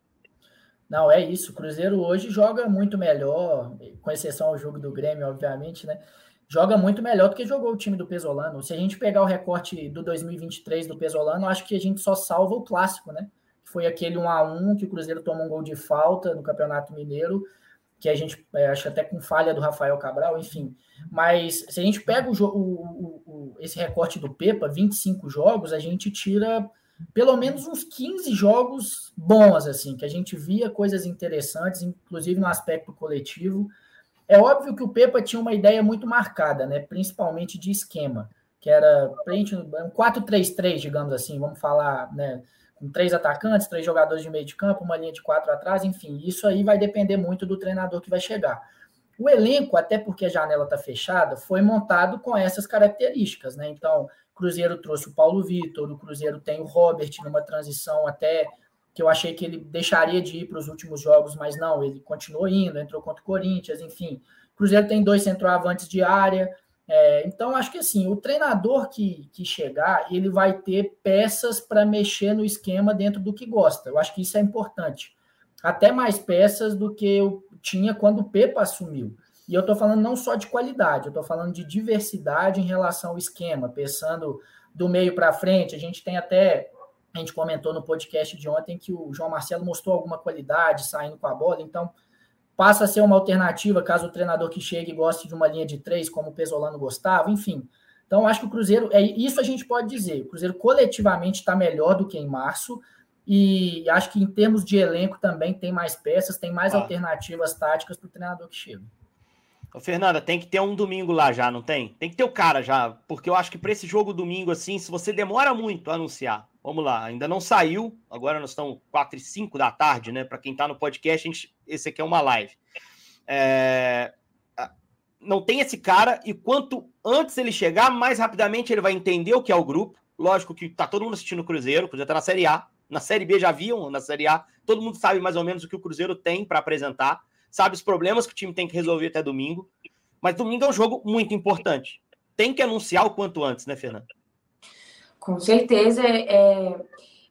Não, é isso. O Cruzeiro hoje joga muito melhor, com exceção ao jogo do Grêmio, obviamente, né? Joga muito melhor do que jogou o time do Pesolano. Se a gente pegar o recorte do 2023 do Pesolano, acho que a gente só salva o clássico, né? Foi aquele 1 a 1 que o Cruzeiro tomou um gol de falta no Campeonato Mineiro, que a gente é, acha até com falha do Rafael Cabral, enfim. Mas se a gente pega o, o, o, esse recorte do Pepa, 25 jogos, a gente tira pelo menos uns 15 jogos bons, assim, que a gente via coisas interessantes, inclusive no aspecto coletivo. É óbvio que o Pepa tinha uma ideia muito marcada, né? Principalmente de esquema, que era um 4-3-3, digamos assim, vamos falar, né? Com três atacantes, três jogadores de meio de campo, uma linha de quatro atrás, enfim, isso aí vai depender muito do treinador que vai chegar. O elenco, até porque a janela está fechada, foi montado com essas características, né? Então, Cruzeiro trouxe o Paulo Vitor, o Cruzeiro tem o Robert numa transição até que eu achei que ele deixaria de ir para os últimos jogos, mas não, ele continuou indo, entrou contra o Corinthians, enfim. Cruzeiro tem dois centroavantes de área, é, então, acho que assim, o treinador que, que chegar, ele vai ter peças para mexer no esquema dentro do que gosta. Eu acho que isso é importante. Até mais peças do que eu tinha quando o Pepa assumiu. E eu estou falando não só de qualidade, eu estou falando de diversidade em relação ao esquema, pensando do meio para frente. A gente tem até, a gente comentou no podcast de ontem que o João Marcelo mostrou alguma qualidade saindo com a bola, então passa a ser uma alternativa caso o treinador que chegue goste de uma linha de três, como o Pesolano gostava, enfim. Então, acho que o Cruzeiro, é isso a gente pode dizer. O Cruzeiro coletivamente está melhor do que em março, e acho que em termos de elenco também tem mais peças, tem mais ah. alternativas táticas para o treinador que chega. Ô, Fernanda, tem que ter um domingo lá já, não tem? Tem que ter o cara já, porque eu acho que para esse jogo domingo, assim, se você demora muito a anunciar, Vamos lá, ainda não saiu. Agora nós estamos 4 e 5 da tarde, né? Para quem está no podcast, gente, esse aqui é uma live. É... Não tem esse cara, e quanto antes ele chegar, mais rapidamente ele vai entender o que é o grupo. Lógico que tá todo mundo assistindo o Cruzeiro, o Cruzeiro tá na Série A. Na Série B já viam, na Série A. Todo mundo sabe mais ou menos o que o Cruzeiro tem para apresentar, sabe os problemas que o time tem que resolver até domingo. Mas domingo é um jogo muito importante. Tem que anunciar o quanto antes, né, Fernando? Com certeza, é,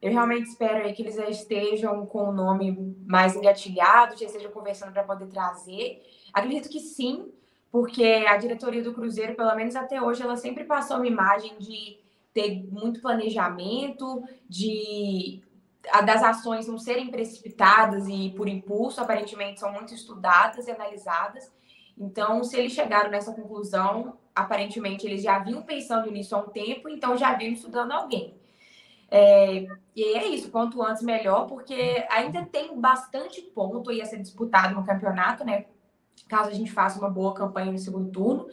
eu realmente espero que eles já estejam com o nome mais engatilhado, já estejam conversando para poder trazer. Acredito que sim, porque a diretoria do Cruzeiro, pelo menos até hoje, ela sempre passou uma imagem de ter muito planejamento, de das ações não serem precipitadas e por impulso, aparentemente são muito estudadas e analisadas. Então, se eles chegaram nessa conclusão, aparentemente eles já vinham pensando nisso há um tempo, então já vinham estudando alguém. É, e é isso, quanto antes melhor, porque ainda tem bastante ponto aí a ser disputado no campeonato, né? Caso a gente faça uma boa campanha no segundo turno,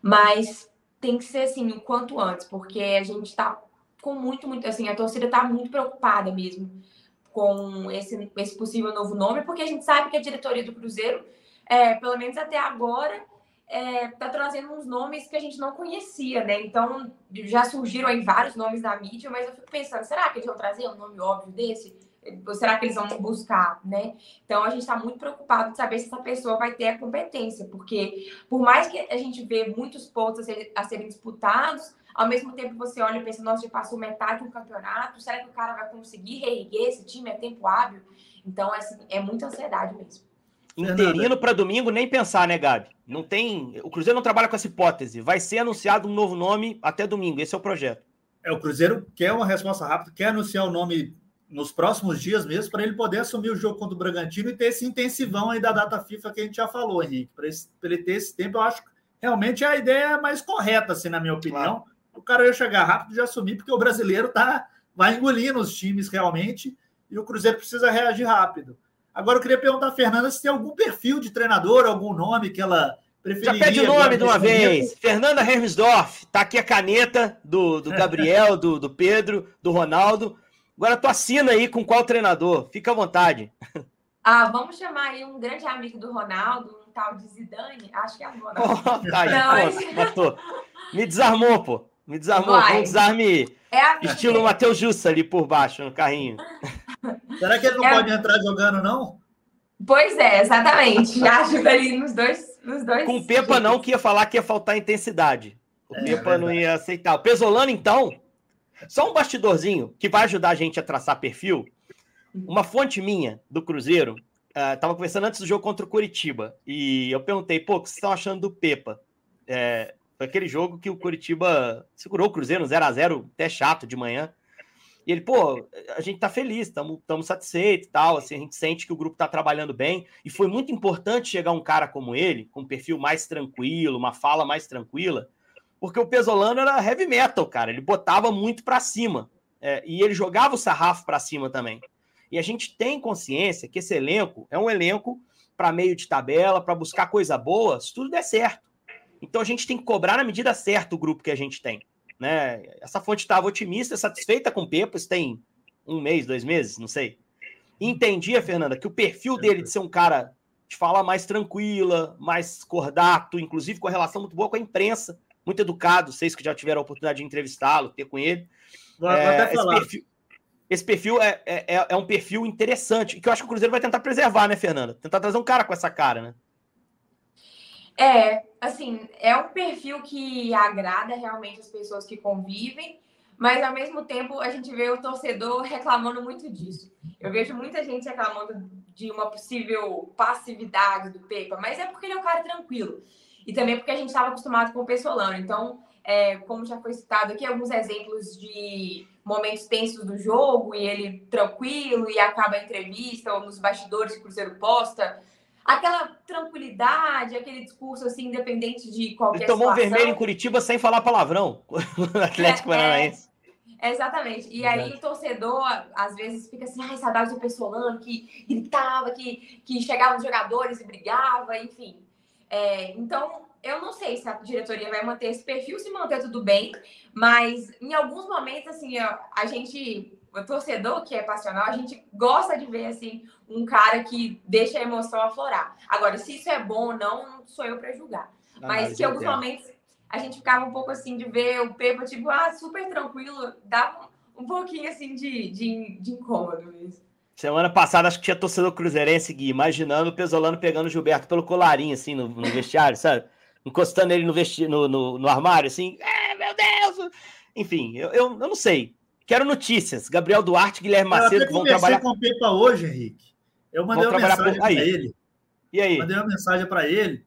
mas tem que ser assim, o quanto antes, porque a gente tá com muito, muito, assim, a torcida tá muito preocupada mesmo com esse, esse possível novo nome, porque a gente sabe que a diretoria do Cruzeiro é, pelo menos até agora, é, tá trazendo uns nomes que a gente não conhecia, né? Então, já surgiram aí vários nomes na mídia, mas eu fico pensando, será que eles vão trazer um nome óbvio desse? Ou será que eles vão buscar, né? Então, a gente está muito preocupado de saber se essa pessoa vai ter a competência, porque por mais que a gente vê muitos pontos a, ser, a serem disputados, ao mesmo tempo você olha e pensa, nossa, já passou metade do campeonato, será que o cara vai conseguir reerguer esse time? É tempo hábil? Então, assim, é muita ansiedade mesmo. Interino para domingo, nem pensar, né, Gabi? Não tem. O Cruzeiro não trabalha com essa hipótese. Vai ser anunciado um novo nome até domingo. Esse é o projeto. É, o Cruzeiro quer uma resposta rápida, quer anunciar o nome nos próximos dias mesmo, para ele poder assumir o jogo contra o Bragantino e ter esse intensivão aí da data FIFA que a gente já falou, Henrique. Para ele ter esse tempo, eu acho que realmente a ideia mais correta, assim, na minha opinião. Claro. O cara ia chegar rápido e assumir, porque o brasileiro tá, vai engolindo os times realmente e o Cruzeiro precisa reagir rápido. Agora eu queria perguntar a Fernanda se tem algum perfil de treinador, algum nome que ela preferiria. Já pede o nome de uma vez. Momento. Fernanda Hermsdorf, tá aqui a caneta do, do Gabriel, do, do Pedro, do Ronaldo. Agora tu assina aí com qual treinador? Fica à vontade. Ah, vamos chamar aí um grande amigo do Ronaldo, um tal de Zidane. Acho que é o Ronaldo. Oh, tá aí, Não, mas... Me desarmou, pô. Me desarmou. Vai. Um desarme é estilo Matheus Jussa ali por baixo, no carrinho. Será que ele não é... pode entrar jogando, não? Pois é, exatamente. [laughs] Já ajuda ali nos dois, nos dois. Com o Pepa não, que ia falar que ia faltar intensidade. O é, Pepa é não ia aceitar. O Pesolano, então, só um bastidorzinho que vai ajudar a gente a traçar perfil. Uma fonte minha do Cruzeiro estava uh, conversando antes do jogo contra o Curitiba e eu perguntei, pô, o que vocês estão achando do Pepa? É, foi aquele jogo que o Curitiba segurou o Cruzeiro 0 a 0 até chato de manhã. E ele, pô, a gente tá feliz, estamos satisfeitos e tal, assim, a gente sente que o grupo tá trabalhando bem, e foi muito importante chegar um cara como ele, com um perfil mais tranquilo, uma fala mais tranquila, porque o Pesolano era heavy metal, cara, ele botava muito para cima, é, e ele jogava o sarrafo para cima também. E a gente tem consciência que esse elenco é um elenco para meio de tabela, para buscar coisa boa, se tudo der certo. Então a gente tem que cobrar na medida certa o grupo que a gente tem. Né? Essa fonte estava otimista, satisfeita com o Pepa, isso tem um mês, dois meses, não sei. Entendia, Fernanda, que o perfil dele de ser um cara de falar mais tranquila, mais cordato, inclusive com a relação muito boa com a imprensa, muito educado, vocês que já tiveram a oportunidade de entrevistá-lo, ter com ele. Vou, é, esse perfil, esse perfil é, é, é, é, um perfil interessante, que eu acho que o Cruzeiro vai tentar preservar, né, Fernanda? Tentar trazer um cara com essa cara, né? É, assim, é um perfil que agrada realmente as pessoas que convivem, mas ao mesmo tempo a gente vê o torcedor reclamando muito disso. Eu vejo muita gente reclamando de uma possível passividade do Pepa, mas é porque ele é um cara tranquilo. E também porque a gente estava acostumado com o Pessolano. Então, é, como já foi citado aqui, alguns exemplos de momentos tensos do jogo e ele tranquilo e acaba a entrevista ou nos bastidores que o Cruzeiro posta aquela tranquilidade, aquele discurso assim, independente de qualquer Ele tomou situação. vermelho em Curitiba sem falar palavrão [laughs] no Atlético é, Paranaense. É, exatamente. E Verdade. aí o torcedor, às vezes, fica assim, ai, saudades do Pessolano, que gritava, que, que chegava os jogadores e brigava, enfim. É, então, eu não sei se a diretoria vai manter esse perfil, se manter tudo bem, mas em alguns momentos, assim, a gente o torcedor que é passional, a gente gosta de ver assim um cara que deixa a emoção aflorar. Agora, se isso é bom ou não, não sou eu para julgar. Não, mas que alguns momentos a gente ficava um pouco assim de ver o Pepa, tipo, ah, super tranquilo, dava um pouquinho assim de, de, de incômodo mesmo. Semana passada, acho que tinha torcedor cruzeirense, Gui, imaginando o Pesolano pegando o Gilberto pelo colarinho, assim, no, no vestiário, sabe? Encostando ele no, vesti no, no, no armário, assim, é, meu Deus! Enfim, eu, eu, eu não sei. Quero notícias. Gabriel Duarte, Guilherme Macedo, que vão trabalhar. com o Pepa hoje, Henrique. Eu mandei uma mensagem para ele. E aí? Mandei uma mensagem para ele,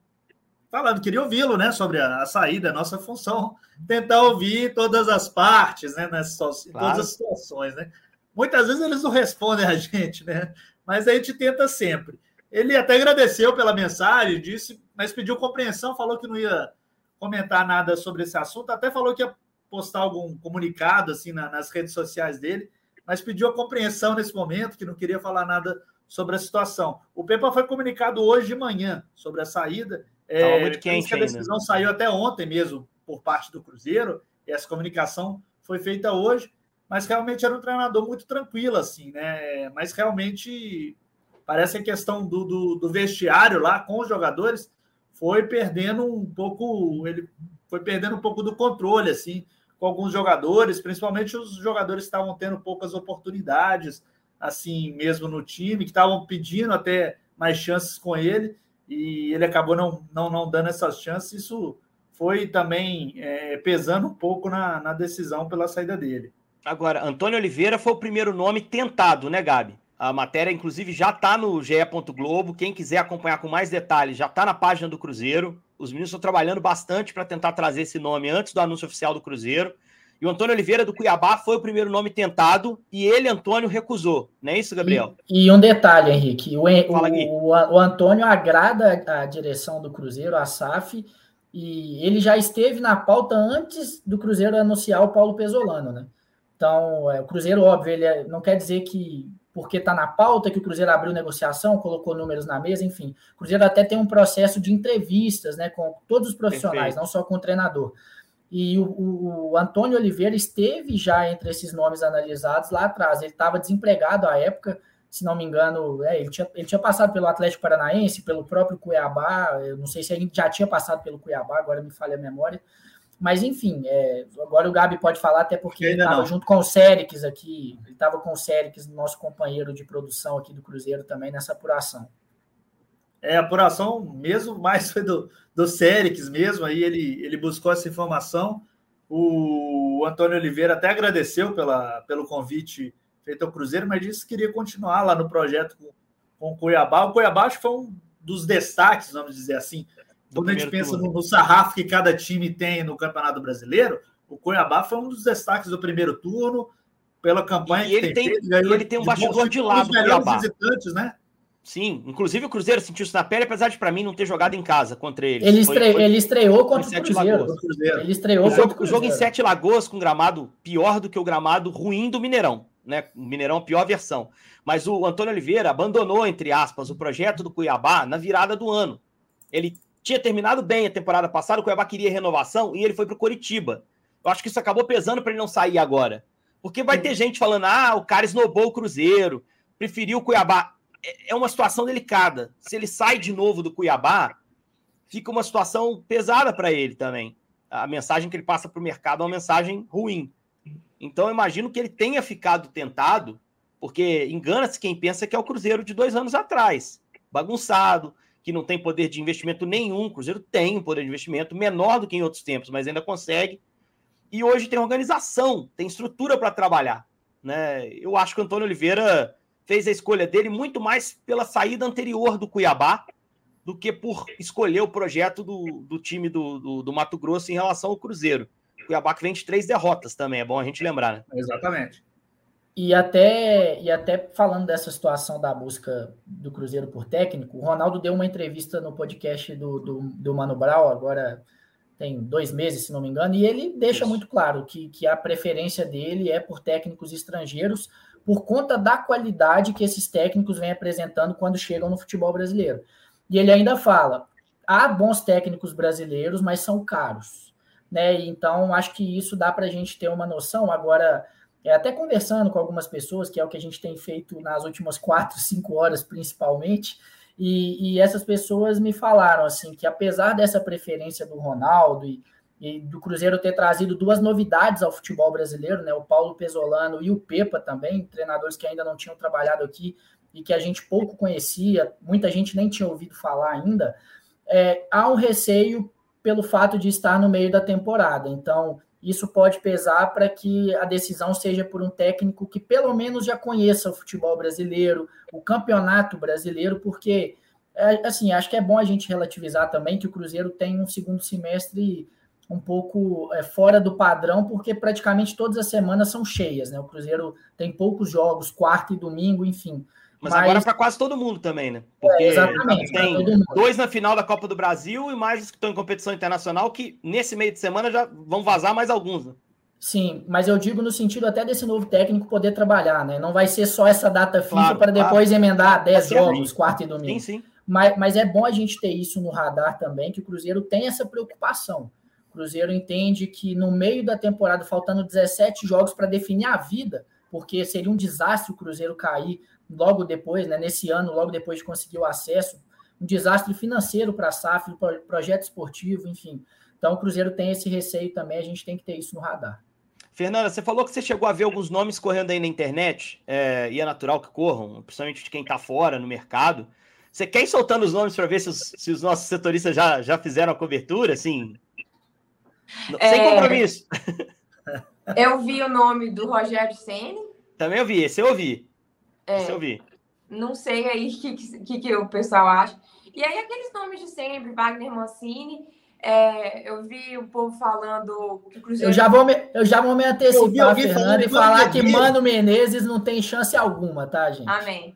falando, queria ouvi-lo, né, sobre a, a, saída, a nossa função, tentar ouvir todas as partes, né, nessas, claro. todas as situações, né. Muitas vezes eles não respondem a gente, né, mas a gente tenta sempre. Ele até agradeceu pela mensagem, disse, mas pediu compreensão, falou que não ia comentar nada sobre esse assunto, até falou que ia postar algum comunicado assim na, nas redes sociais dele, mas pediu a compreensão nesse momento, que não queria falar nada sobre a situação. O Pepa foi comunicado hoje de manhã sobre a saída. É, muito quente a decisão ainda. saiu até ontem mesmo por parte do Cruzeiro, e essa comunicação foi feita hoje, mas realmente era um treinador muito tranquilo, assim, né? Mas realmente parece a questão do, do, do vestiário lá com os jogadores foi perdendo um pouco, ele foi perdendo um pouco do controle, assim, com alguns jogadores, principalmente os jogadores que estavam tendo poucas oportunidades, assim mesmo no time, que estavam pedindo até mais chances com ele, e ele acabou não, não, não dando essas chances. Isso foi também é, pesando um pouco na, na decisão pela saída dele. Agora, Antônio Oliveira foi o primeiro nome tentado, né, Gabi? A matéria, inclusive, já está no GE. Globo. Quem quiser acompanhar com mais detalhes, já está na página do Cruzeiro. Os meninos estão trabalhando bastante para tentar trazer esse nome antes do anúncio oficial do Cruzeiro. E o Antônio Oliveira do Cuiabá foi o primeiro nome tentado e ele, Antônio, recusou. Não é isso, Gabriel? E, e um detalhe, Henrique: o, o, o, Antônio agrada a direção do Cruzeiro, a SAF, e ele já esteve na pauta antes do Cruzeiro anunciar o Paulo Pesolano, né? Então, é, o Cruzeiro, óbvio, ele é, não quer dizer que porque está na pauta que o Cruzeiro abriu negociação, colocou números na mesa, enfim. O Cruzeiro até tem um processo de entrevistas né, com todos os profissionais, Perfeito. não só com o treinador. E o, o, Antônio Oliveira esteve já entre esses nomes analisados lá atrás. Ele estava desempregado à época, se não me engano, é, ele, tinha, ele tinha passado pelo Atlético Paranaense, pelo próprio Cuiabá. Eu não sei se ele já tinha passado pelo Cuiabá, agora me falha a memória. Mas, enfim, é, agora o Gabi pode falar, até porque ele estava junto com o Sérix aqui, ele estava com o Sérix, nosso companheiro de produção aqui do Cruzeiro também, nessa apuração. É, a apuração mesmo, mais foi do, do Sérix mesmo, aí ele, ele buscou essa informação. O Antônio Oliveira até agradeceu pela, pelo convite feito ao Cruzeiro, mas disse que queria continuar lá no projeto com, com o Cuiabá. O Cuiabá acho que foi um dos destaques, vamos dizer assim, quando a gente pensa no, no, sarrafo que cada time tem no Campeonato Brasileiro, o Cuiabá foi um dos destaques do primeiro turno, pela campanha e que ele tem, feito, ele tem um bastidor de lado do Cuiabá. visitantes, né? Sim, inclusive o Cruzeiro sentiu isso na pele, apesar de para mim não ter jogado em casa contra ele. Ele, estre... foi, ele estreou contra o Cruzeiro. Cruzeiro. Ele estreou o jogo, o, o jogo em Sete Lagoas com gramado pior do que o gramado ruim do Mineirão, né? O Mineirão pior versão. Mas o Antônio Oliveira abandonou entre aspas o projeto do Cuiabá na virada do ano. Ele tinha terminado bem a temporada passada, o Cuiabá queria renovação e ele foi para o Coritiba. Eu acho que isso acabou pesando para ele não sair agora. Porque vai ter gente falando, ah, o cara esnobou o Cruzeiro, preferiu o Cuiabá. É, é uma situação delicada. Se ele sai de novo do Cuiabá, fica uma situação pesada para ele também. A mensagem que ele passa para o mercado é uma mensagem ruim. Então, eu imagino que ele tenha ficado tentado, porque engana-se quem pensa que é o Cruzeiro de dois anos atrás. Bagunçado, que não tem poder de investimento nenhum. O Cruzeiro tem um poder de investimento menor do que em outros tempos, mas ainda consegue. E hoje tem organização, tem estrutura para trabalhar. Né? Eu acho que o Antônio Oliveira fez a escolha dele muito mais pela saída anterior do Cuiabá do que por escolher o projeto do, do time do, do, do Mato Grosso em relação ao Cruzeiro. O Cuiabá que vem de três derrotas também, é bom a gente lembrar, né? Exatamente. E até, e até falando dessa situação da busca do Cruzeiro por técnico, o Ronaldo deu uma entrevista no podcast do, do, do Mano Brown, agora tem dois meses, se não me engano, e ele deixa Isso. muito claro que, que a preferência dele é por técnicos estrangeiros, por conta da qualidade que esses técnicos vêm apresentando quando chegam no futebol brasileiro. E ele ainda fala: há bons técnicos brasileiros, mas são caros. Né? Então, acho que isso dá para a gente ter uma noção. Agora, é, até conversando com algumas pessoas, que é o que a gente tem feito nas últimas quatro, cinco horas, principalmente, e, e essas pessoas me falaram assim que apesar dessa preferência do Ronaldo e, e, do Cruzeiro ter trazido duas novidades ao futebol brasileiro, né? O Paulo Pesolano e o Pepa também, treinadores que ainda não tinham trabalhado aqui e que a gente pouco conhecia, muita gente nem tinha ouvido falar ainda. É, há um receio pelo fato de estar no meio da temporada. Então, isso pode pesar para que a decisão seja por um técnico que pelo menos já conheça o futebol brasileiro, o campeonato brasileiro, porque é, assim, acho que é bom a gente relativizar também que o Cruzeiro tem um segundo semestre um pouco é, fora do padrão, porque praticamente todas as semanas são cheias, né? O Cruzeiro tem poucos jogos, quarta e domingo, enfim. Mas, mas... agora para quase todo mundo também, né? Porque é, tem dois na final da Copa do Brasil e mais os que estão em competição internacional, que nesse meio de semana já vão vazar mais alguns. Né? Sim, mas eu digo no sentido até desse novo técnico poder trabalhar, né? Não vai ser só essa data FIFA claro, para depois claro. emendar 10 jogos, quarta e domingo. Sim, sim. Mas, mas é bom a gente ter isso no radar também, que o Cruzeiro tem essa preocupação. O Cruzeiro entende que no meio da temporada, faltando 17 jogos para definir a vida, porque seria um desastre o Cruzeiro cair logo depois, né, nesse ano, logo depois de conseguir o acesso, um desastre financeiro para a SAF, projeto esportivo, enfim. Então o Cruzeiro tem esse receio também, a gente tem que ter isso no radar. Fernanda, você falou que você chegou a ver alguns nomes correndo aí na internet, é, e é natural que corram, principalmente de quem está fora no mercado. Você quer ir soltando os nomes para ver se os, se os, nossos setoristas já, já fizeram a cobertura, assim? É... Sem compromisso. Eu vi o nome do Rogério Ceni. Também eu vi, esse eu ouvi. É, Isso eu vi. Não sei aí o [laughs] que, que, que, o pessoal acha. E aí, aqueles nomes de sempre, Wagner Mancini. É, eu vi o povo falando que o Cruzeiro. Eu já vou me, eu já vou me antecipar, Fernando, e falar que Mano Menezes não tem chance alguma, tá, gente? Amém.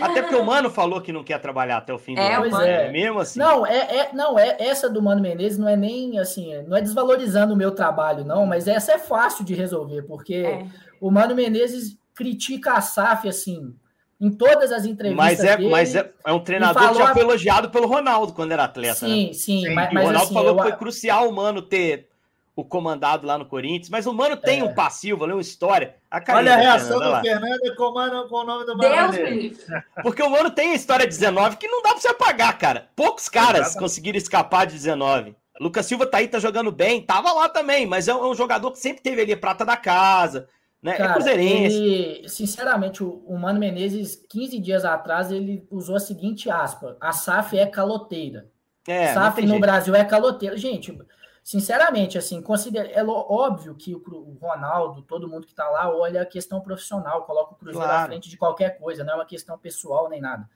Até porque o Mano falou que não quer trabalhar até o fim do É, ano. pois é. É mesmo assim. Não, é, é, não, é essa do Mano Menezes não é nem assim, não é desvalorizando o meu trabalho, não, mas essa é fácil de resolver, porque É. o Mano Menezes critica a SAF assim, em todas as entrevistas. Mas é, dele, mas é, é um treinador que já a- foi elogiado pelo Ronaldo quando era atleta. né? Sim, sim, Sim, mas, E o Ronaldo assim, falou eu, que foi crucial o Mano ter o comandado lá no Corinthians. Mas o Mano tem É. um passivo, uma história. A Olha a reação do Fernando com, o mano- com o nome do Deus Mano. Porque o Mano tem a história 19 que não dá pra você apagar, cara. Poucos caras conseguiram escapar de 19. Lucas Silva tá aí, tá jogando bem, tava lá também, mas é um, é um jogador que sempre teve ali a prata da casa, né? é Cara, cruzeirense. ele, sinceramente, o, o Mano Menezes, 15 dias atrás, ele usou a seguinte aspa: a SAF é caloteira. É, SAF no jeito. Brasil é caloteira. Gente, sinceramente, assim, considera, é óbvio que o, Ronaldo, todo mundo que tá lá, olha a questão profissional, coloca o Cruzeiro Claro. à frente de qualquer coisa, não é uma questão pessoal nem nada.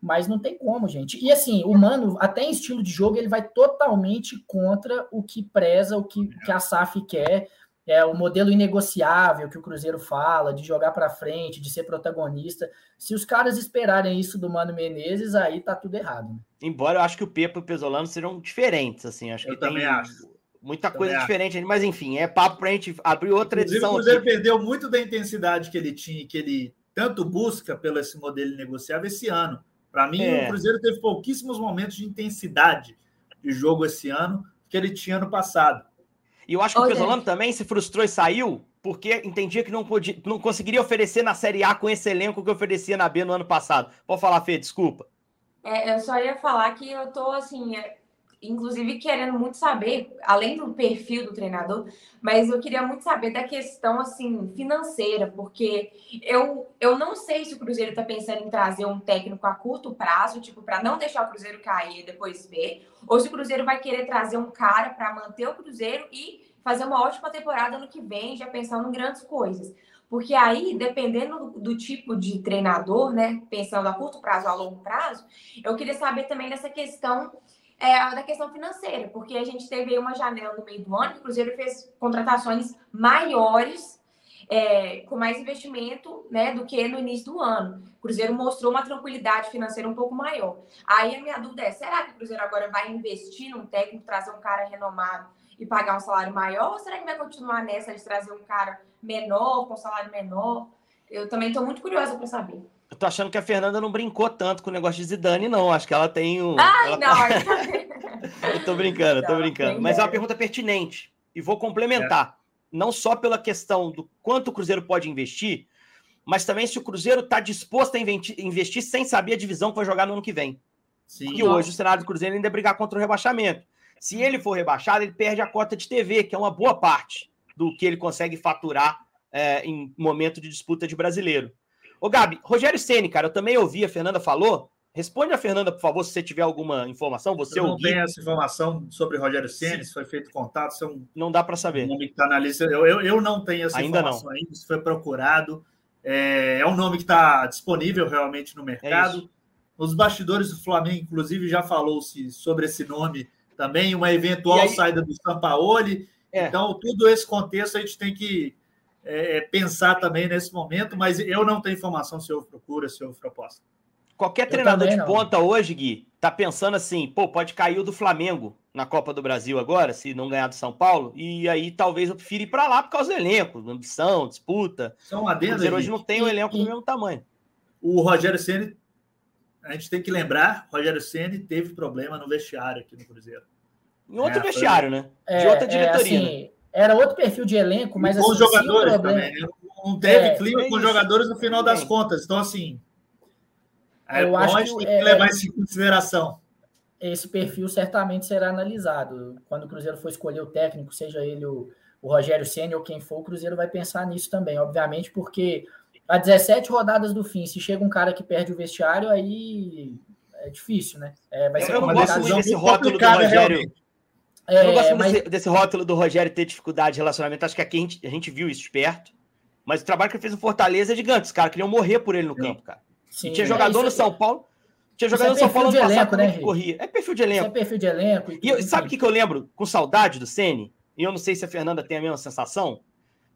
Mas não tem como, gente. E assim, o Mano, até em estilo de jogo, ele vai totalmente contra o que preza, o que, o que a SAF quer. É o modelo inegociável que o Cruzeiro fala, de jogar para frente, de ser protagonista. Se os caras esperarem isso do Mano Menezes, aí tá tudo errado. né? Embora eu acho que o Pepa e o Pesolano serão diferentes, assim. Acho Eu que tem também acho. muita Também coisa acho. diferente mas enfim, é papo pra gente abrir outra Inclusive, edição o Cruzeiro aqui. perdeu muito da intensidade que ele tinha e que ele tanto busca pelo esse modelo negociável esse ano. Para mim, É. o Cruzeiro teve pouquíssimos momentos de intensidade de jogo esse ano que ele tinha no passado. E eu acho que o Pesolano também se frustrou e saiu porque entendia que não, podia, não conseguiria oferecer na Série A com esse elenco que oferecia na B no ano passado. Pode falar, Fê, desculpa. É, eu só ia falar que eu tô assim, é, inclusive querendo muito saber, além do perfil do treinador, mas eu queria muito saber da questão assim financeira, porque eu, eu não sei se o Cruzeiro está pensando em trazer um técnico a curto prazo, tipo, para não deixar o Cruzeiro cair e depois ver, ou se o Cruzeiro vai querer trazer um cara para manter o Cruzeiro e fazer uma ótima temporada no que vem, já pensando em grandes coisas. Porque aí, dependendo do, tipo de treinador, né, pensando a curto prazo ou a longo prazo, eu queria saber também dessa questão é, da questão financeira, porque a gente teve uma janela no meio do ano que o Cruzeiro fez contratações maiores, é, com mais investimento né, do que no início do ano. O Cruzeiro mostrou uma tranquilidade financeira um pouco maior. Aí a minha dúvida é: será que o Cruzeiro agora vai investir num técnico, trazer um cara renomado e pagar um salário maior? Ou será que vai continuar nessa de trazer um cara menor, com salário menor? Eu também estou muito curiosa para saber. Eu tô achando que a Fernanda não brincou tanto com o negócio de Zidane, não. Acho que ela tem o. Ai, ela não. [laughs] Eu tô brincando, eu tô brincando. Mas é uma ideia. pergunta pertinente. E vou complementar. Não só pela questão do quanto o Cruzeiro pode investir, mas também se o Cruzeiro está disposto a investir sem saber a divisão que vai jogar no ano que vem. Sim. Porque hoje o cenário do Cruzeiro ainda é brigar contra o rebaixamento. Se ele for rebaixado, ele perde a cota de TV, que é uma boa parte do que ele consegue faturar é, em momento de disputa de brasileiro. Ô, Gabi, Rogério Ceni, cara, eu também ouvi, a Fernanda falou. Responde a Fernanda, por favor, se você tiver alguma informação. Você Eu não tenho essa informação sobre Rogério Ceni, se foi feito contato, se é um não dá para saber. nome que está na lista. Eu, eu, eu não tenho essa Ainda informação ainda, se foi procurado. É, é um nome que está disponível realmente no É mercado. Nos bastidores do Flamengo, inclusive, já falou-se sobre esse nome também, uma eventual aí- saída do Sampaoli. É. Então, tudo esse contexto a gente tem que é, pensar também nesse momento, mas eu não tenho informação se houve procura, se houve proposta. Qualquer Eu treinador de não. ponta hoje, Gui, tá pensando assim, pô, pode cair o do Flamengo na Copa do Brasil agora, se não ganhar do São Paulo, e aí talvez eu prefira ir para lá por causa do elenco, ambição, disputa. Só um O adendo aí. hoje não tem o elenco do mesmo tamanho. O Rogério Ceni, a gente tem que lembrar, Rogério Ceni teve problema no vestiário aqui no Cruzeiro. Em outro É, vestiário, né? De É, outra é, diretoria. né? Assim, era outro perfil de elenco, mas e com assim, os jogadores problema- também, né? Não teve É, clima é com os jogadores no final das contas. Então, assim, é Eu bom acho que tem que é- levar isso em consideração. esse perfil certamente será analisado. Quando o Cruzeiro for escolher o técnico, seja ele o, o Rogério Senna ou quem for, o Cruzeiro vai pensar nisso também, obviamente, porque a 17 rodadas do fim, se chega um cara que perde o vestiário, aí é difícil, né? É, vai ser eu gosto complicado. muito decisão desse muito rótulo do Rogério. realmente. Eu não É, gosto mas- desse, desse rótulo do Rogério ter dificuldade de relacionamento. Acho que aqui a gente, a gente viu isso de perto. Mas o trabalho que ele fez no Fortaleza é gigante. Os caras queriam morrer por ele no campo, cara. sim, E tinha é, jogador isso- no São Paulo. Tinha jogador é São Paulo de elenco, né, que corria. É perfil de elenco. Isso é perfil de elenco. E, sabe o que, que eu lembro com saudade do Ceni? E eu não sei se a Fernanda tem a mesma sensação.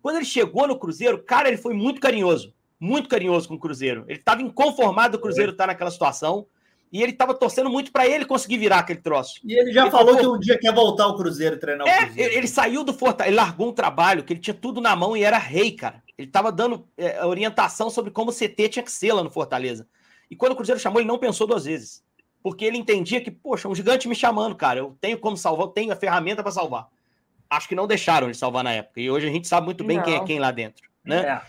Quando ele chegou no Cruzeiro, cara, ele foi muito carinhoso. Muito carinhoso com o Cruzeiro. Ele estava inconformado do Cruzeiro estar tá naquela situação. E ele estava torcendo muito para ele conseguir virar aquele troço. E ele já ele falou, que um dia quer voltar ao Cruzeiro e treinar é, o Cruzeiro. Ele saiu do Fortaleza, ele largou um trabalho que ele tinha tudo na mão e era rei, cara. Ele estava dando é, orientação sobre como o CT tinha que ser lá no Fortaleza. E quando o Cruzeiro chamou, ele não pensou duas vezes. Porque ele entendia que, poxa, um gigante me chamando, cara. Eu tenho como salvar, eu tenho a ferramenta para salvar. Acho que não deixaram ele salvar na época. E hoje a gente sabe muito bem não. quem é quem lá dentro. Né?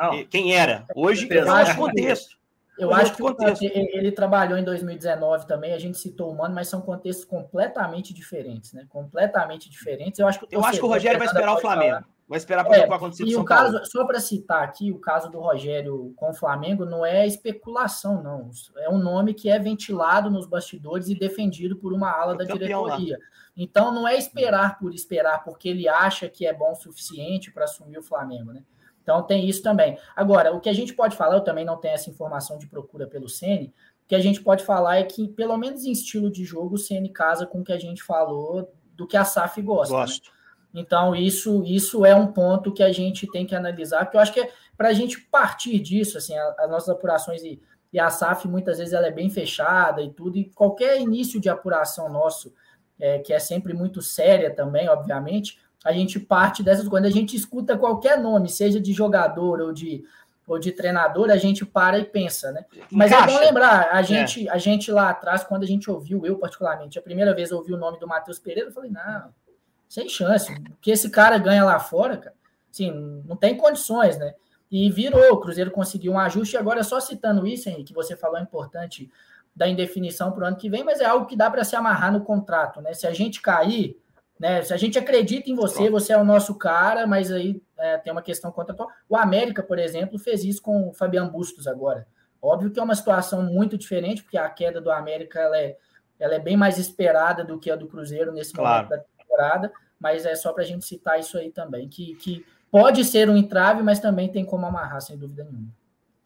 É. Quem era. Hoje é contexto. Eu acho que contexto. ele trabalhou em 2019 também, a gente citou o Mano, mas são contextos completamente diferentes, né? Completamente diferentes. Eu acho que o, eu acho que o Rogério vai esperar o Flamengo. Falar. Vai esperar para é, o que vai acontecer e o caso, Paulo. Só para citar aqui, o caso do Rogério com o Flamengo não é especulação, não. É um nome que é ventilado nos bastidores e defendido por uma ala da diretoria. Lá. Então não é esperar por esperar, porque ele acha que é bom o suficiente para assumir o Flamengo, né? Então tem isso também. Agora, o que a gente pode falar, eu também não tenho essa informação de procura pelo Ceni, o que a gente pode falar é que, pelo menos em estilo de jogo, o Ceni casa com o que a gente falou do que a SAF gosta. Né? Gosto. Né? Então, isso, isso é um ponto que a gente tem que analisar, que eu acho que é para a gente partir disso, assim, as nossas apurações e, e a SAF muitas vezes ela é bem fechada e tudo, e qualquer início de apuração nosso, é, que é sempre muito séria também, obviamente, a gente parte dessas quando a gente escuta qualquer nome, seja de jogador ou de ou de treinador, a gente para e pensa, né? Mas Encaixa. é bom lembrar, a gente, é. a gente lá atrás, quando a gente ouviu, eu particularmente, a primeira vez ouvi o nome do Matheus Pereira, eu falei, não, sem chance, o que esse cara ganha lá fora, cara, assim, não tem condições, né? E virou, o Cruzeiro conseguiu um ajuste, e agora só citando isso, Henrique, que você falou é importante da indefinição para o ano que vem, mas é algo que dá para se amarrar no contrato, né? Se a gente cair, né? Se a gente acredita em você, você é o nosso cara, mas aí é, tem uma questão contratual. O América, por exemplo, fez isso com o Fabiano Bustos agora. Óbvio que é uma situação muito diferente, porque a queda do América ela é, ela é bem mais esperada do que a do Cruzeiro nesse claro. momento da temporada, mas é só para a gente citar isso aí também, que, que pode ser um entrave, mas também tem como amarrar, sem dúvida nenhuma.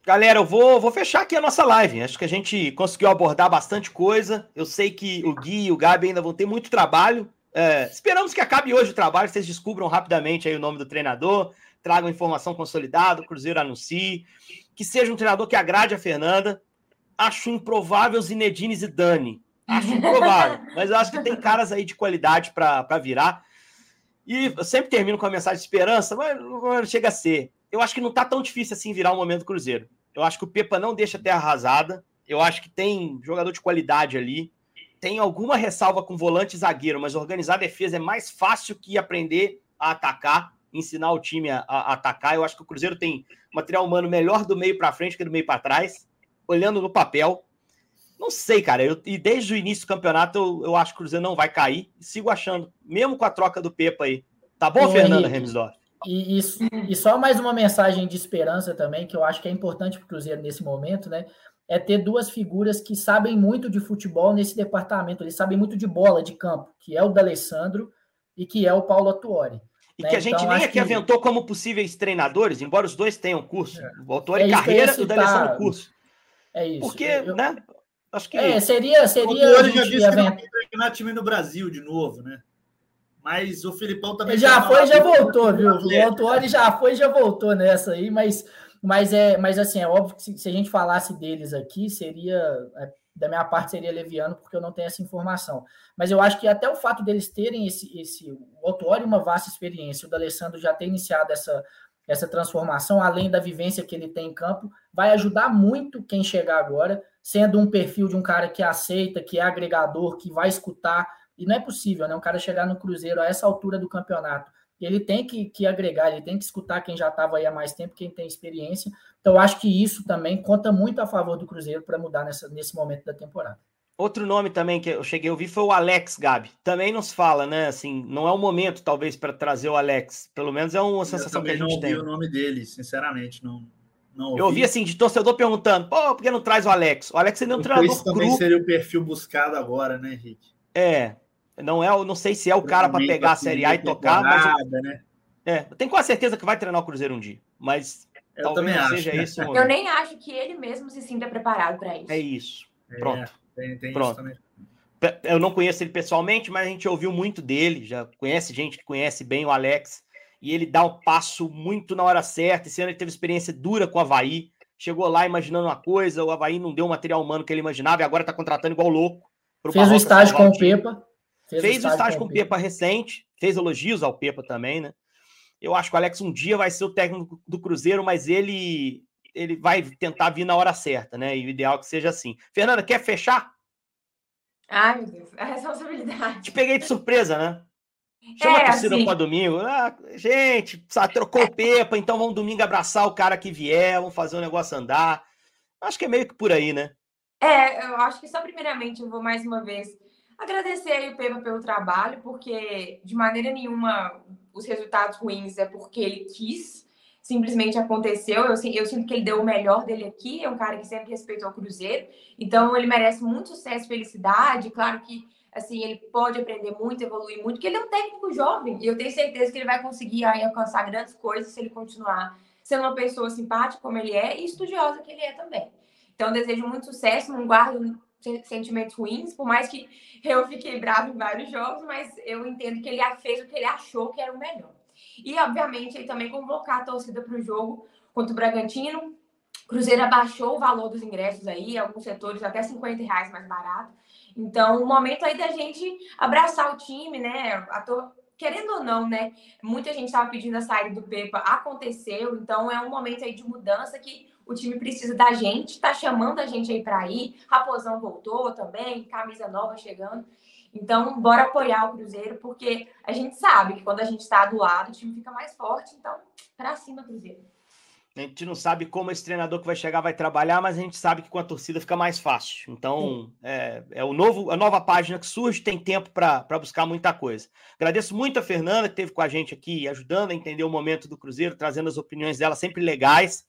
Galera, eu vou, vou fechar aqui a nossa live. Acho que a gente conseguiu abordar bastante coisa. Eu sei que o Gui e o Gabi ainda vão ter muito trabalho é, esperamos que acabe hoje o trabalho, vocês descubram rapidamente aí o nome do treinador, tragam informação consolidada, o Cruzeiro anuncie, que seja um treinador que agrade a Fernanda. Acho improvável Zinedine e Dani. Acho improvável, [laughs] mas eu acho que tem caras aí de qualidade para virar. E eu sempre termino com a mensagem de esperança, mas não chega a ser. Eu acho que não tá tão difícil assim virar o um momento do Cruzeiro. Eu acho que o Pepa não deixa a terra arrasada. Eu acho que tem jogador de qualidade ali tem alguma ressalva com volante e zagueiro, mas organizar a defesa é mais fácil que aprender a atacar, ensinar o time a, a atacar. Eu acho que o Cruzeiro tem material humano melhor do meio para frente que do meio para trás, olhando no papel. Não sei, cara. Eu, e desde o início do campeonato eu, eu acho que o Cruzeiro não vai cair. Sigo achando, mesmo com a troca do Pepa aí. Tá bom, Oi, Fernanda Remsdorf? E, e, e, só mais uma mensagem de esperança também, que eu acho que é importante para o Cruzeiro nesse momento, né? É ter duas figuras que sabem muito de futebol nesse departamento. Eles sabem muito de bola de campo, que é o D'Alessandro e que é o Paulo Atuori. E né? que a gente então, nem aqui que... aventou como possíveis treinadores, embora os dois tenham curso. É. O Autori é carreira e o D'Alessandro curso. É isso. Porque, eu... né? Acho que. É, seria. seria o Autori já disse que não treinar time no Brasil de novo, né? Mas o Filipão também. Ele já foi, já voltou, viu? O Autori já foi, já voltou nessa aí, mas mas é, mas assim, é óbvio que se, se a gente falasse deles aqui, seria é, da minha parte seria leviano, porque eu não tenho essa informação. Mas eu acho que até o fato deles terem esse, esse o Autuori uma vasta experiência, o D'Alessandro já ter iniciado essa, essa transformação, além da vivência que ele tem em campo, vai ajudar muito quem chegar agora, sendo um perfil de um cara que aceita, que é agregador, que vai escutar. E não é possível, né? Um cara chegar no Cruzeiro a essa altura do campeonato ele tem que, que agregar, ele tem que escutar quem já estava aí há mais tempo, quem tem experiência. Então, acho que isso também conta muito a favor do Cruzeiro para mudar nessa, nesse momento da temporada. Outro nome também que eu cheguei a ouvir foi o Alex Gabi. Também nos fala, né? Assim, não é o momento, talvez, para trazer o Alex. Pelo menos é uma sensação que a gente tem. Eu não ouvi o nome dele, sinceramente, não. Não ouvi. Eu ouvi assim, de torcedor perguntando, pô, por que não traz o Alex? O Alex ele é um treinador Isso também seria o perfil buscado agora, né, Henrique? É, não é, não sei se é o cara para pegar a Série A e tocar, mas né? É, eu tenho quase certeza que vai treinar o Cruzeiro um dia, mas eu talvez não seja né? isso. Eu nem acho que ele mesmo se sinta preparado para isso. É isso. É, Pronto. Tem, tem Pronto. também. Eu não conheço ele pessoalmente, mas a gente ouviu muito dele, já conhece gente que conhece bem o Alex, e ele dá um passo muito na hora certa. Esse ano ele teve experiência dura com o Havaí, chegou lá imaginando uma coisa, o Havaí não deu o material humano que ele imaginava e agora tá contratando igual louco. Fez o estágio com o Pepa. Fez, fez o estágio com o Pepa recente, fez elogios ao Pepa também, né? Eu acho que o Alex um dia vai ser o técnico do Cruzeiro, mas ele ele vai tentar vir na hora certa, né? E o ideal é que seja assim. Fernanda, quer fechar? Ai, meu Deus, a responsabilidade. Te peguei de surpresa, né? Chama é, a torcida assim... para domingo. Ah, gente, sabe, trocou o Pepa, então vamos domingo abraçar o cara que vier, vamos fazer o negócio andar. Acho que é meio que por aí, né? É, eu acho que só primeiramente eu vou mais uma vez agradecer aí o Pepa pelo trabalho, porque de maneira nenhuma os resultados ruins é porque ele quis, simplesmente aconteceu. Eu, eu sinto que ele deu o melhor dele aqui, é um cara que sempre respeitou o Cruzeiro, então ele merece muito sucesso e felicidade. Claro que assim, ele pode aprender muito, evoluir muito, porque ele é um técnico jovem, e eu tenho certeza que ele vai conseguir aí, alcançar grandes coisas se ele continuar sendo uma pessoa simpática como ele é e estudiosa que ele é também. Então, desejo muito sucesso, não guardo sentimentos ruins, por mais que eu fiquei bravo em vários jogos, mas eu entendo que ele fez o que ele achou que era o melhor. E, obviamente, ele também convocar a torcida para o jogo contra o Bragantino. Cruzeiro abaixou o valor dos ingressos aí, alguns setores até 50 reais mais barato. Então, o momento aí da gente abraçar o time, né? Querendo ou não, né? Muita gente estava pedindo a saída do Pepa, aconteceu. Então, é um momento aí de mudança que o time precisa da gente, tá chamando a gente aí para ir. Raposão voltou também, camisa nova chegando. Então, bora apoiar o Cruzeiro, porque a gente sabe que quando a gente está do lado, o time fica mais forte. Então, para cima, Cruzeiro. A gente não sabe como esse treinador que vai chegar vai trabalhar, mas a gente sabe que com a torcida fica mais fácil. Então, é, é, o novo, a nova página que surge, tem tempo para buscar muita coisa. Agradeço muito a Fernanda, que esteve com a gente aqui, ajudando a entender o momento do Cruzeiro, trazendo as opiniões dela sempre legais.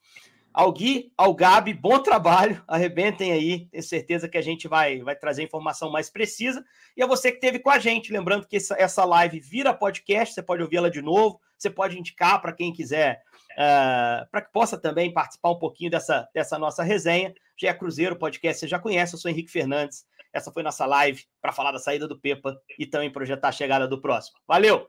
Ao Gui, ao Gabi, bom trabalho, arrebentem aí, tenho certeza que a gente vai, vai trazer informação mais precisa. E a você que esteve com a gente, lembrando que essa, essa live vira podcast, você pode ouvi-la de novo, você pode indicar para quem quiser, uh, para que possa também participar um pouquinho dessa, dessa nossa resenha. Já é Cruzeiro Podcast, você já conhece, eu sou Henrique Fernandes. Essa foi nossa live para falar da saída do Pepa e também projetar a chegada do próximo. Valeu!